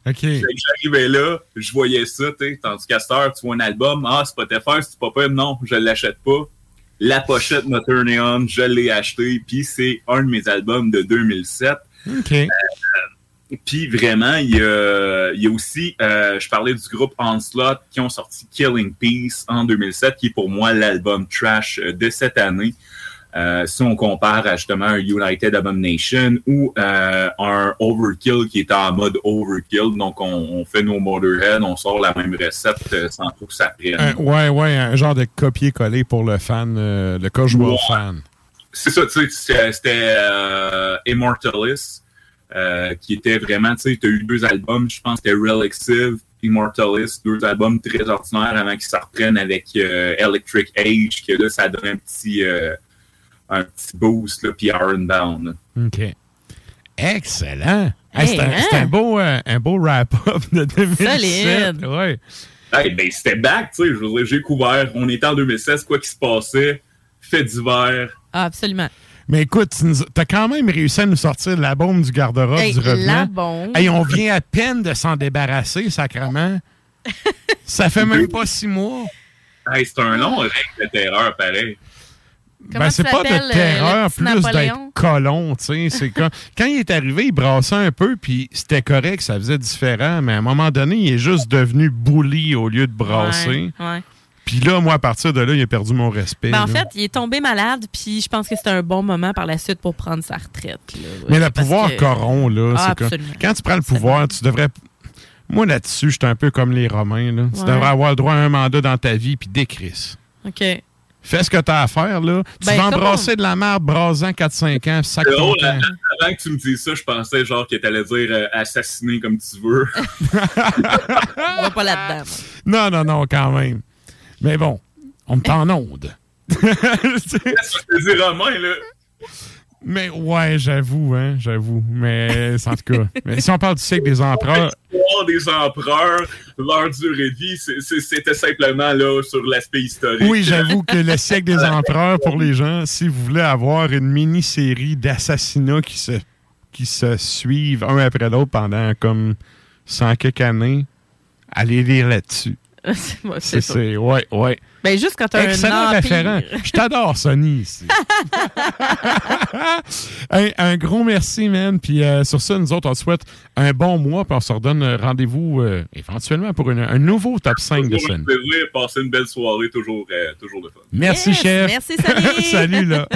J'arrivais là, je voyais ça, tu sais, tandis qu'à cette heure, tu vois un album, ah, Spotify, c'est pas pas, non, je l'achète pas. La pochette m'a turné on, je l'ai acheté, puis c'est un de mes albums de 2007. OK. Euh, puis vraiment, il y a, il y a aussi, euh, je parlais du groupe Onslaught qui ont sorti Killing Peace en 2007, qui est pour moi l'album trash euh, de cette année. Euh, si on compare à justement un United Abomination ou euh, un Overkill qui est en mode Overkill, donc on, on fait nos Motorhead, on sort la même recette euh, sans trop que ça prenne. Ouais, ouais, un genre de copier-coller pour le fan, le casual Ouais. fan. c'est ça, tu sais, c'était- Immortalis, qui était vraiment, tu sais, tu as eu deux albums, je pense que c'était Relixive, Immortalis, deux albums très ordinaires avant qu'ils se reprennent avec Electric Age, que là, ça donne un petit, un petit boost, là, puis Ironbound. OK. Excellent. Hey, Hey, c'est un, hein? un beau, euh, un beau wrap-up de 2007. Solide. Ouais. Hey, ben, c'était back, tu sais, je veux dire, j'ai couvert, on était en 2016, quoi qu'il se passait, fait d'hiver. Ah, absolument. Mais écoute, tu nous- t'as quand même réussi à nous sortir la bombe du garde-robe Hey, du revenant. la bombe. Hey, on vient à peine de s'en débarrasser, sacrement. Ça fait même pas six mois. Hey, c'est un long règne de terreur, pareil. Ben, c'est pas de euh, terreur, plus d'être colon, tu sais. Quand, quand il est arrivé, il brassait un peu, puis c'était correct, ça faisait différent, mais à un moment donné, il est juste devenu bully au lieu de brasser. Ouais, ouais. Puis là, moi, à partir de là, il a perdu mon respect. Ben, en fait, il est tombé malade, puis je pense que c'était un bon moment par la suite pour prendre sa retraite. là. Mais le pouvoir que- corrompt, là. Ah, c'est absolument. quand tu prends le pouvoir, tu devrais. Moi, là-dessus, j'étais un peu comme les Romains, là. Tu devrais avoir le droit à un mandat dans ta vie, puis décris. OK. Fais ce que tu as à faire, là. Tu Ben, vas embrasser de la merde brasant 4-5 ans, puis sac ton camp. à- avant que tu me dises ça, je pensais genre que t'allais dire euh, assassiner comme tu veux. On va pas là-dedans. Non, non, non, quand même. Mais bon, on me t'en onde. Je te dis Romain, là. Mais ouais, j'avoue, hein, j'avoue. Mais en tout cas, mais si on parle du siècle des empereurs, L'histoire des empereurs, leur durée de vie, c'était simplement là sur l'aspect historique. Oui, j'avoue que le siècle des empereurs, pour les gens, si vous voulez avoir une mini-série d'assassinats qui se, qui se suivent un après l'autre pendant comme 100 quelques années, allez lire là-dessus. C'est moi, c'est ça. c'est- Ouais, ouais. Ben, juste quand t'as un Excellent empire. référent. Je t'adore, Sony, ici. un, un gros merci, man. Puis euh, sur ça, nous autres, on te souhaite un bon mois. Puis on se redonne euh, rendez-vous euh, éventuellement pour une- un nouveau top 5 de Toujours un scène. plaisir, passer une belle soirée, toujours, euh, toujours de fun. Merci, Yes, chef. merci, Sonny. Salut, là.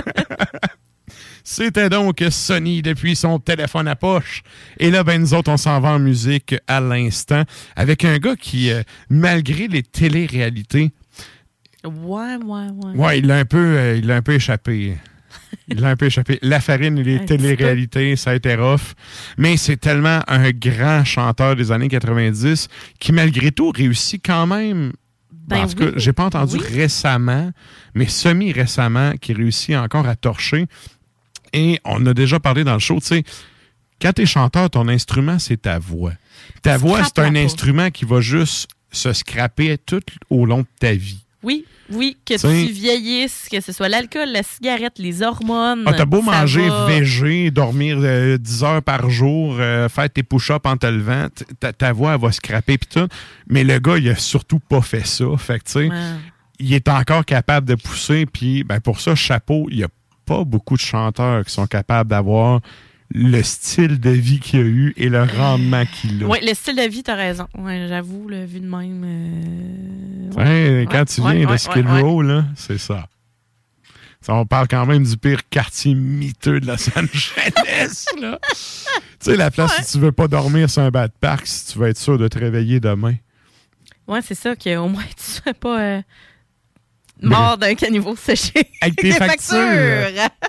C'était donc Sony depuis son téléphone à poche. Et là, ben, nous autres, on s'en va en musique à l'instant avec un gars qui, euh, malgré les téléréalités, Ouais, ouais, ouais. ouais, il a un peu, euh, il a un peu échappé. Il a un peu échappé. La farine et les Un téléréalités, ça a été rough. Mais c'est tellement un grand chanteur des années 90 qui, malgré tout, réussit quand même. Ben en tout cas, oui. j'ai pas entendu Oui. récemment, mais semi-récemment, qui réussit encore à torcher. Et on a déjà parlé dans le show, tu sais, quand t'es chanteur, ton instrument, c'est ta voix. Ta voix, c'est un instrument qui va juste se scraper tout au long de ta vie. Oui, oui, que T'sais- tu vieillisses, que ce soit l'alcool, la cigarette, les hormones. Ah, t'as beau manger va. végé, dormir euh, 10 heures par jour, euh, faire tes push-ups en te levant, ta, ta voix elle va scraper pis tout. Mais le gars, il a surtout pas fait ça. Fait que, tu sais, Ouais. il est encore capable de pousser. Puis, ben, pour ça, chapeau, il a pas beaucoup de chanteurs qui sont capables d'avoir le style de vie qu'il a eu et le rendement qu'il a. Oui, le style de vie, t'as raison. Ouais, j'avoue, le vu de même. euh, Ouais, ouais. quand tu viens de Skid. Row, c'est ça. Ça, on parle quand même du pire quartier miteux de Los Angeles, là. tu sais, la place où tu veux pas dormir sur un bas de parc si tu veux être sûr de te réveiller demain. Ouais, c'est ça, qu'au moins tu sois pas euh, mort d'un caniveau séché. Avec tes des factures.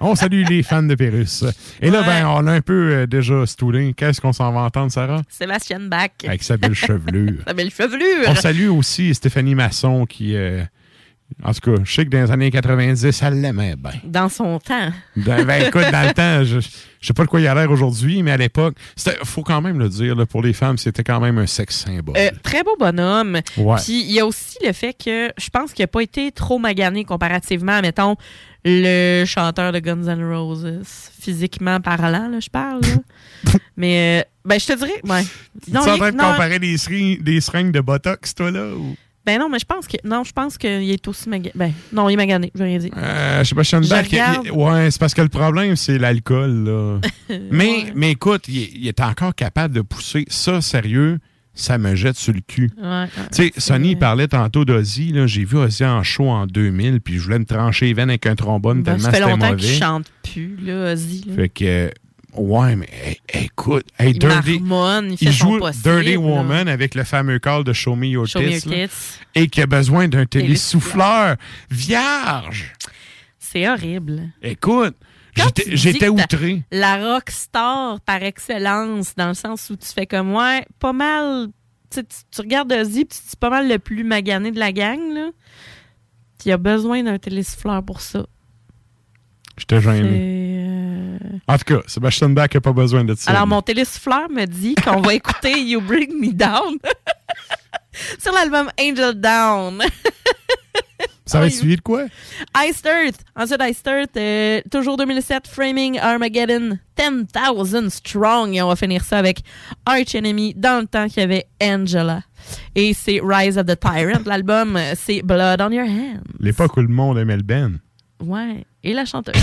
on salue les fans de Pérus. Et là, ben, on a un peu euh, déjà stoulé. Qu'est-ce qu'on s'en va entendre, Sarah? Sébastien Bach. Avec sa belle chevelure. Sa belle chevelure. On salue aussi Stéphanie Masson qui, euh, en tout cas, je sais que dans les années 90, elle l'aimait bien. Dans son temps. Ben, ben, écoute, dans le temps, je, sais pas de quoi il a l'air aujourd'hui, mais à l'époque, il faut quand même le dire, là, pour les femmes, c'était quand même un sexe symbole. Euh, très beau bonhomme. Ouais. Puis il y a aussi le fait que je pense qu'il n'a pas été trop magané comparativement à, mettons, le chanteur de Guns N' Roses. Physiquement parlant, là, je parle. là. Mais, euh, ben, je te dirais, ouais. tu es en train de comparer des seringues, des seringues de Botox, toi, là? Ou? Ben non, mais je pense que, non, je pense qu'il est aussi magané. Ben, non, il est magané, je vais rien dire. Euh, je sais pas, Schoenberg, Je il- ouais, c'est parce que le problème, c'est l'alcool, là. mais, mais écoute, il, est- il est encore capable de pousser. Ça, sérieux, ça me jette sur le cul. Ouais, Tu sais, Sonny il parlait tantôt d'Ozzy. là. J'ai vu Ozzy en show en 2000, puis je voulais me trancher les veines avec un trombone Ben, tellement ça fait c'était longtemps mauvais. qu'il chante plus, là, Ozzy. là. Fait que, ouais, mais hey, écoute, hey, Il Dirty, marmonne, il fait joue possible, Dirty là. Woman avec le fameux call de Show Me Your Show Me Tits, Your là, Tits. et qui a besoin d'un télésouffleur vierge. C'est horrible. Écoute, j'étais- outré. La rock star par excellence, dans le sens où tu fais comme ouais, pas mal. Tu, tu, regardes Ozzy, puis tu dis pas mal le plus magané de la gang, là. Il a besoin d'un télésouffleur pour ça. J'étais gêné. Euh, En tout cas, Sébastien Bach n'a pas besoin de ça. Alors, mon télésouffleur me dit qu'on va écouter You Bring Me Down sur l'album Angel Down. Ça va être suivi de quoi? Iced Earth. Ensuite, Iced Earth, euh, toujours 2007, Framing Armageddon, 10,000 Strong. Et on va finir ça avec Arch Enemy, dans le temps qu'il y avait Angela. Et c'est Rise of the Tyrant. L'album, c'est Blood on Your Hands. L'époque où le monde aimait le Ben. Ouais. Et la chanteuse.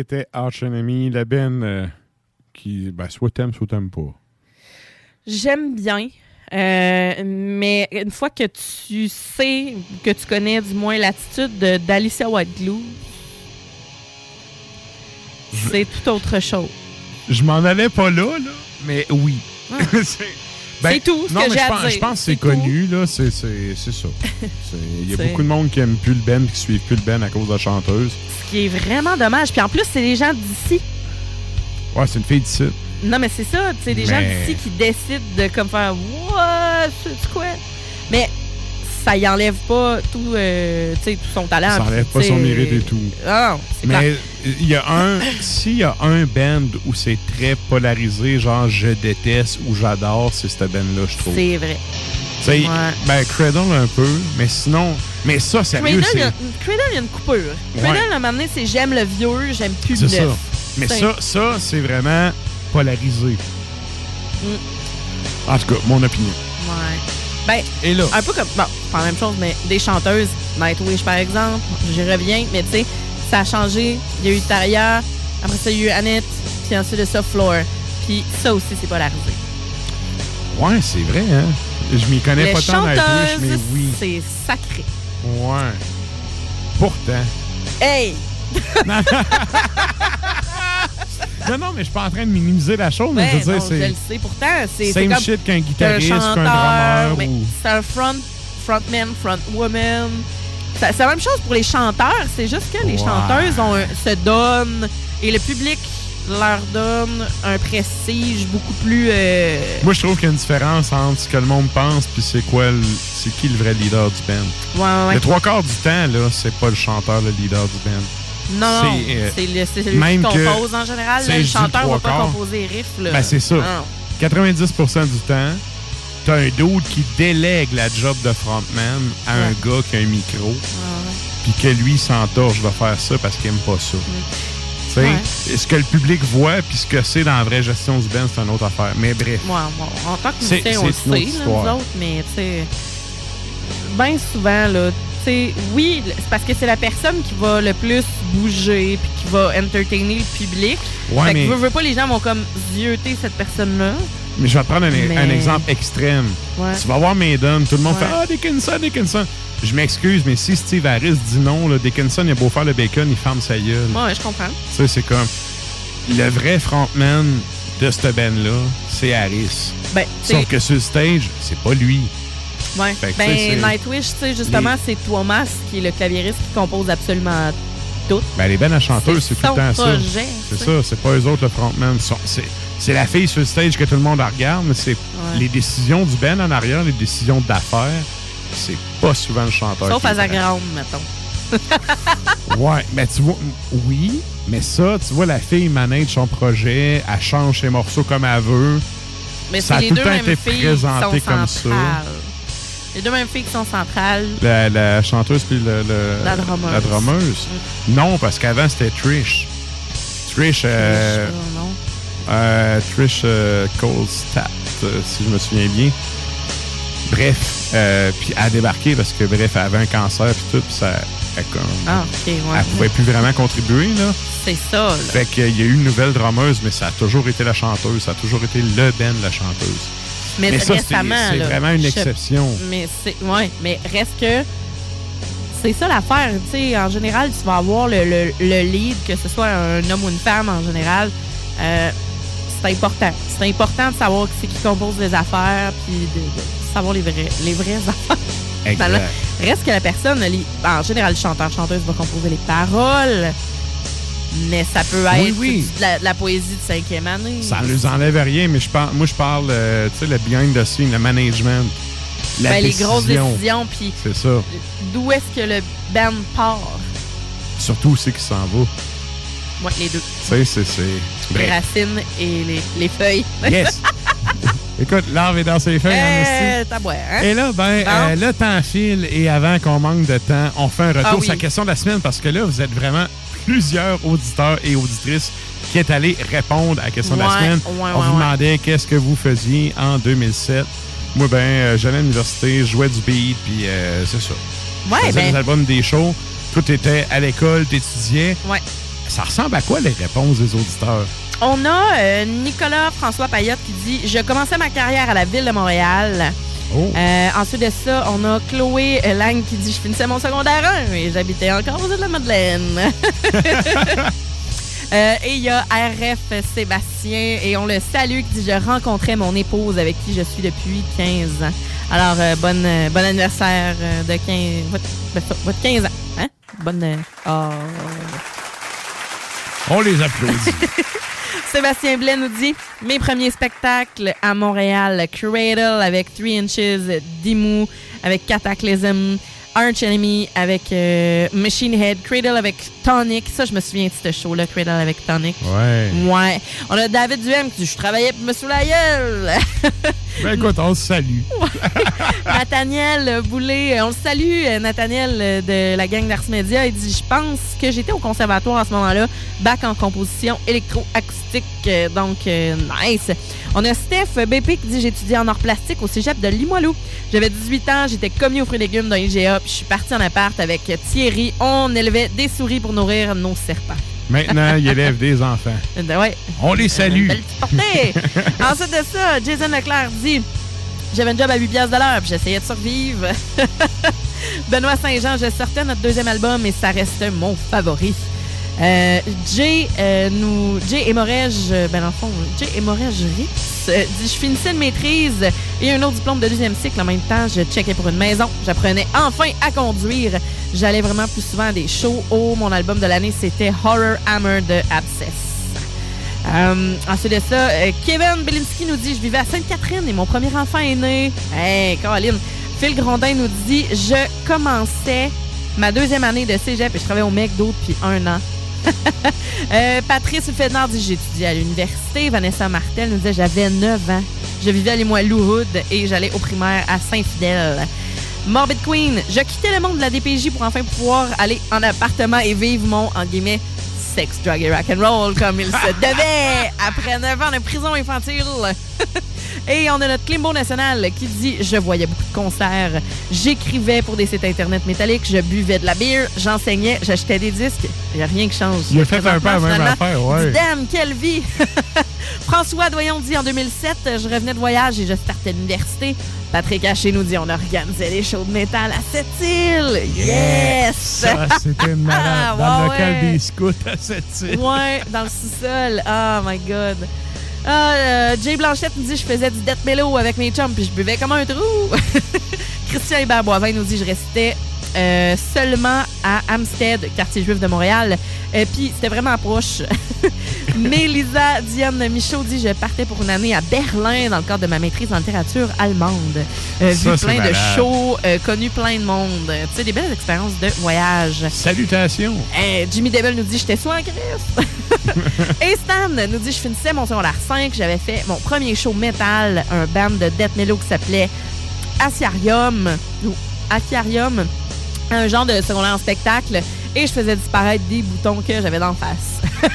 C'était Arch Enemy, la Ben euh, qui, ben, soit t'aimes, soit t'aimes pas. J'aime bien. euh, mais une fois que tu sais, que tu connais du moins l'attitude de- d'Alicia Whiteglue, c'est tout autre chose. Je m'en allais pas là, là, mais oui. C'est- ben, C'est tout ce non, que mais j'ai je à pense, dire. Je pense que c'est connu, là. C'est c'est- c'est ça. Il y a beaucoup de monde qui aime plus le Ben et qui suivent plus le Ben à cause de la chanteuse. Ce qui est vraiment dommage. Puis en plus, c'est des gens d'ici. Ouais, c'est une fille d'ici. Non, mais c'est ça, c'est des gens d'ici qui décident de comme faire What? C'est quoi? Mais ça y enlève pas tout, euh, tout son talent. Ça enlève pas son mérite et tout. Ah, non, Mais il y a un. S'il y a un band où c'est très polarisé, genre je déteste ou j'adore, c'est cette band-là, je trouve. C'est vrai. Ouais. ben Cradle un peu, mais sinon. Mais ça, sérieux, Cradle, il y c'est. a- Cradle, il y a une coupure. Ouais. Cradle, à un moment donné, c'est j'aime le vieux, j'aime plus C'est le ça. neuf. Mais C'est- ça, ça c'est vraiment polarisé. Mm. En tout cas, mon opinion. Ouais. Ben, Et là? un peu comme. Bon, pas la même chose, mais des chanteuses, Nightwish par exemple, j'y reviens, mais tu sais, ça a changé. Il y a eu Taria, après ça, il y a eu Annette, puis ensuite de ça, Floor. Puis ça aussi, c'est polarisé. Ouais, c'est vrai, hein. Je m'y connais Les pas tant chanteuses, mais oui. c'est sacré. Ouais. Pourtant. Hey! Non, non, mais je suis pas en train de minimiser la chose, mais je veux dire, non, je c'est. le sais. Pourtant, c'est Same comme shit qu'un guitariste, qu'un drummer mais ou- C'est un front, frontman, frontwoman. C'est la même chose pour les chanteurs. C'est juste que les chanteuses ont un- se donnent et le public leur donne un prestige beaucoup plus. euh, Moi, je trouve qu'il y a une différence entre ce que le monde pense puis c'est quoi, c'est qui le vrai leader du band. Ouais, ouais. Le trois quarts du temps, là, c'est pas le chanteur le leader du band. Non, C'est, euh, qui que- compose en général. là, le chanteur trois va pas composer les riffs. Là. Ben, c'est ça. Non. 90% du temps, t'as un dude qui délègue la job de frontman à un gars qui a un micro, puis que lui s'entorche de faire ça parce qu'il aime pas ça. Tu sais, Ouais. ce que le public voit, puis ce que c'est dans la vraie gestion du band, c'est une autre affaire. Mais bref. Ouais, en tant que musicien, on le sait, là, nous autres, mais tu sais, bien souvent, là, sais, oui, c'est parce que c'est la personne qui va le plus bouger puis qui va entertainer le public. Ouais, fait mais- que veux, veux pas, les gens vont comme zioter cette personne-là. Mais je vais te prendre un, Mais- un exemple extrême. Ouais. Tu vas voir Maiden, tout le monde Ouais. fait Ah, Dickinson, Dickinson. Je m'excuse, mais si Steve Harris dit non, là, Dickinson, il a beau faire le bacon, il ferme sa gueule. Ouais, je comprends. Tu sais, c'est comme. Le vrai frontman de cette band-là, c'est Harris. Ben, Sauf que sur le stage, c'est pas lui. Ouais. Fait que, tu sais, Ben, Nightwish, tu sais, justement, Les- c'est Thomas qui est le claviériste qui compose absolument tout. Ben, les bandes à chanteuses, c'est tout le temps son ça. projet, C'est ça, c'est pas eux autres le frontman. C'est la fille sur le stage que tout le monde regarde, mais c'est les décisions du band en arrière, les décisions d'affaires, c'est pas souvent le chanteur. Sauf à. Zagrande, mettons. Ouais, mais tu vois, oui, mais ça, tu vois, la fille manage son projet, elle change ses morceaux comme elle veut. Mais ça a les tout le temps été présenté comme centrales. ça. Les deux mêmes filles qui sont centrales. La, la chanteuse puis le, le- La drummeuse. Non, parce qu'avant, c'était Trish. Trish, euh, Trish, euh, non. euh, Trish euh, Colestat, euh, si je me souviens bien. Bref, euh, puis elle a débarqué parce que, bref, elle avait un cancer puis tout, puis ça, elle, comme, Ah, ok, ouais. elle pouvait plus vraiment contribuer, là. C'est ça, là. Fait qu'il y a eu une nouvelle drameuse, mais ça a toujours été la chanteuse. Ça a toujours été le Ben, la chanteuse. Mais, ça, récemment, c'est vraiment une je- exception. Mais c'est. Ouais, mais reste que. C'est ça l'affaire. Tu sais, en général, tu vas avoir le, le- le lead, que ce soit un homme ou une femme en général. euh, c'est important. C'est important de savoir c'est qui compose les affaires, puis de, de savoir les, vrais, les vraies affaires. Exact. Reste que la personne, en général, le chanteur, chanteuse va composer les paroles. Mais ça peut être oui. de la, de la poésie de cinquième année. Ça ne nous enlève rien, mais je parle, moi, je parle, euh, tu sais, le behind the scene, le management. La Ben, les grosses décisions, puis C'est ça. d'où est-ce que le band part? Surtout c'est qui s'en va. Ouais, les deux. Sais, c'est. c'est- Les Bref. racines et les, les feuilles. Yes! Écoute, l'arbre est dans ses feuilles, en t'as boire, hein? Et là, ben, euh, le temps file et avant qu'on manque de temps, on fait un retour Ah oui. sur la question de la semaine parce que là, vous êtes vraiment plusieurs auditeurs et auditrices qui est allés répondre à la question de la semaine. ouais, on ouais, vous demandait qu'est-ce que vous faisiez en 2007. Moi, ben, euh, j'allais à l'université, je jouais du beat, puis euh, c'est ça. Ouais, je faisais ben- des albums, des shows. Tout était à l'école, t'étudiais. Ouais. Ça ressemble à quoi les réponses des auditeurs? On a euh, Nicolas François Payotte qui dit Je commençais ma carrière à la ville de Montréal. Oh. Euh, ensuite de ça, on a Chloé Lang qui dit Je finissais mon secondaire 1 et j'habitais encore aux îles de la Madeleine. Euh, et il y a RF Sébastien et on le salue qui dit Je rencontrais mon épouse avec qui je suis depuis 15 ans. Alors, euh, bonne, bon anniversaire de 15, votre, votre 15 ans. Hein? Bonne. oh. On les applaudit. Sébastien Blais nous dit Mes premiers spectacles à Montréal, Cradle avec 3 Inches, Dimmu avec Cataclysm, Arch Enemy avec euh, Machine Head, Cradle avec Tonic. Ça, je me souviens de ce show-là, Cradle avec Tonic. Ouais. Ouais. On a David Duhem qui dit Je travaillais pour me sous la gueule. Ben écoute, on se salue. Nathaniel Boulay, on le salue, Nathaniel euh, de la gang d'Ars Media. Il dit Je pense que j'étais au conservatoire à ce moment-là, bac en composition électroacoustique. Euh, Donc, euh, nice. On a Steph BP qui dit J'étudiais en art plastique au cégep de Limoilou. J'avais 18 ans, j'étais commis aux fruits et légumes dans IGA, puis je suis partie en appart avec Thierry. On élevait des souris pour nourrir nos serpents. Maintenant, il élève des enfants. Euh, Ouais. On les salue. Belle petite portée. Ensuite de ça, Jason Leclerc dit J'avais un job à 8 piastres de l'heure, puis j'essayais de survivre. Benoît Saint-Jean, je sortais notre deuxième album et ça reste mon favori. Euh, Jay, euh, nous, Jay Hémorège, euh, ben dans le fond, Jay Hémorège Rix euh, dit Je finissais une maîtrise et un autre diplôme de deuxième cycle en même temps. Je checkais pour une maison. J'apprenais enfin à conduire. J'allais vraiment plus souvent à des shows. Oh, mon album de l'année, c'était Horror Hammer de Abscess. Euh, ensuite de ça, euh, Kevin Belinsky nous dit Je vivais à Sainte-Catherine et mon premier enfant est né. Hey, Caroline. Phil Grondin nous dit Je commençais ma deuxième année de cégep et je travaillais au McDo depuis un an. Euh, Patrice Fednard dit J'étudiais à l'université. Vanessa Martel nous disait J'avais 9 ans. Je vivais à Limoilou Hood et j'allais au primaire à Saint-Fidèle. Morbid Queen, je quittais le monde de la DPJ pour enfin pouvoir aller en appartement et vivre mon, en guillemets, sex, drug et rock'n'roll comme il se devait après 9 ans de prison infantile. et on a notre Climbo National qui dit Je voyais beaucoup de concerts, j'écrivais pour des sites internet métalliques, je buvais de la bière, j'enseignais, j'achetais des disques. Il n'y a rien qui change. Il a fait un peu la même affaire, ouais. Damn, quelle vie! François Doyon dit en 2007, je revenais de voyage et je startais l'université. Patrick Haché nous dit on organisait des shows de métal à cette île. Yes! Ça, c'était malade. Ah, Dans le ouais, local ouais. des scouts à cette île. Ouais, dans le sous-sol. Oh my God. Ah, euh, Jay Blanchette nous dit je faisais du death mellow avec mes chums puis je buvais comme un trou. Christian Hébert Boivin nous dit je restais euh, seulement à Amstead, quartier juif de Montréal. Et puis c'était vraiment proche. Mélisa Diane Michaud dit je partais pour une année à Berlin dans le cadre de ma maîtrise en littérature allemande. Euh, Ça, vu plein de shows, euh, connu plein de monde. Tu sais, des belles expériences de voyage. Salutations. Jimmy Devil nous dit j'étais sous en crise. Et Stan nous dit je finissais mon secondaire 5, j'avais fait mon premier show metal, un band de death mellow qui s'appelait Asiarium ou Akiarium, un genre de secondaire en spectacle et je faisais disparaître des boutons que j'avais d'en face.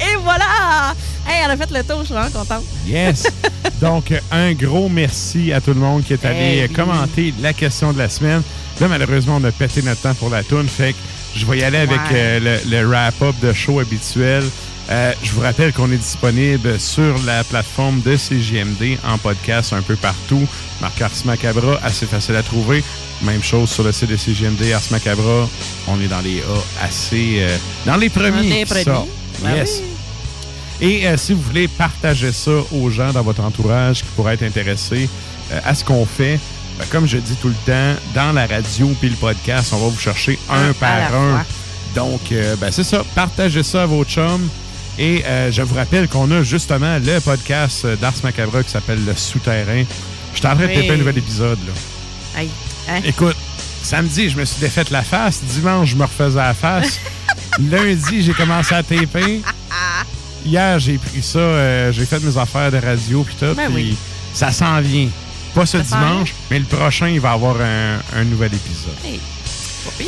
et voilà! Hey, elle a fait le tour, je suis vraiment contente. Yes. Donc, un gros merci à tout le monde qui est allé oui. commenter la question de la semaine. Là, malheureusement, on a pété notre temps pour la toune. Fait que je vais y aller avec Ouais. euh, le, le wrap-up de show habituel. Euh, je vous rappelle qu'on est disponible sur la plateforme de CGMD en podcast un peu partout. Marc Ars Macabra, assez facile à trouver. Même chose sur le site de CGMD, Ars Macabra. On est dans les A assez... euh, dans les premiers. les premiers. Ben yes. oui. Et euh, si vous voulez partager ça aux gens dans votre entourage qui pourraient être intéressés à ce qu'on fait, ben, comme je dis tout le temps, dans la radio puis le podcast, on va vous chercher un, Un par un. fois. Donc, euh, ben, c'est ça. Partagez ça à vos chums. Et euh, je vous rappelle qu'on a justement le podcast d'Ars Macabra qui s'appelle Le Souterrain. Je suis en train de taper un nouvel épisode. Là. Hein? Écoute, samedi, je me suis défaite la face. Dimanche, je me refaisais la face. Lundi, j'ai commencé à taper. Hier, j'ai pris ça, euh, j'ai fait mes affaires de radio puis tout. Ben oui. Ça s'en vient. Pas ce dimanche, mais le prochain, il va y avoir un, un nouvel épisode. Hey.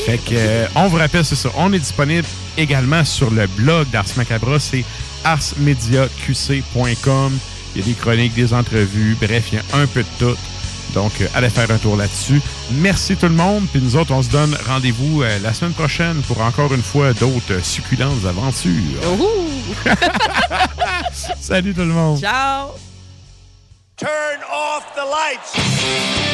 Fait que, euh, on vous rappelle, c'est ça. On est disponible également sur le blog d'Ars Macabra. C'est arsmediaqc.com. Il y a des chroniques, des entrevues. Bref, il y a un peu de tout. Donc, euh, allez faire un tour là-dessus. Merci tout le monde. Puis nous autres, on se donne rendez-vous euh, la semaine prochaine pour encore une fois d'autres succulentes aventures. Salut tout le monde. Ciao! Turn off the lights.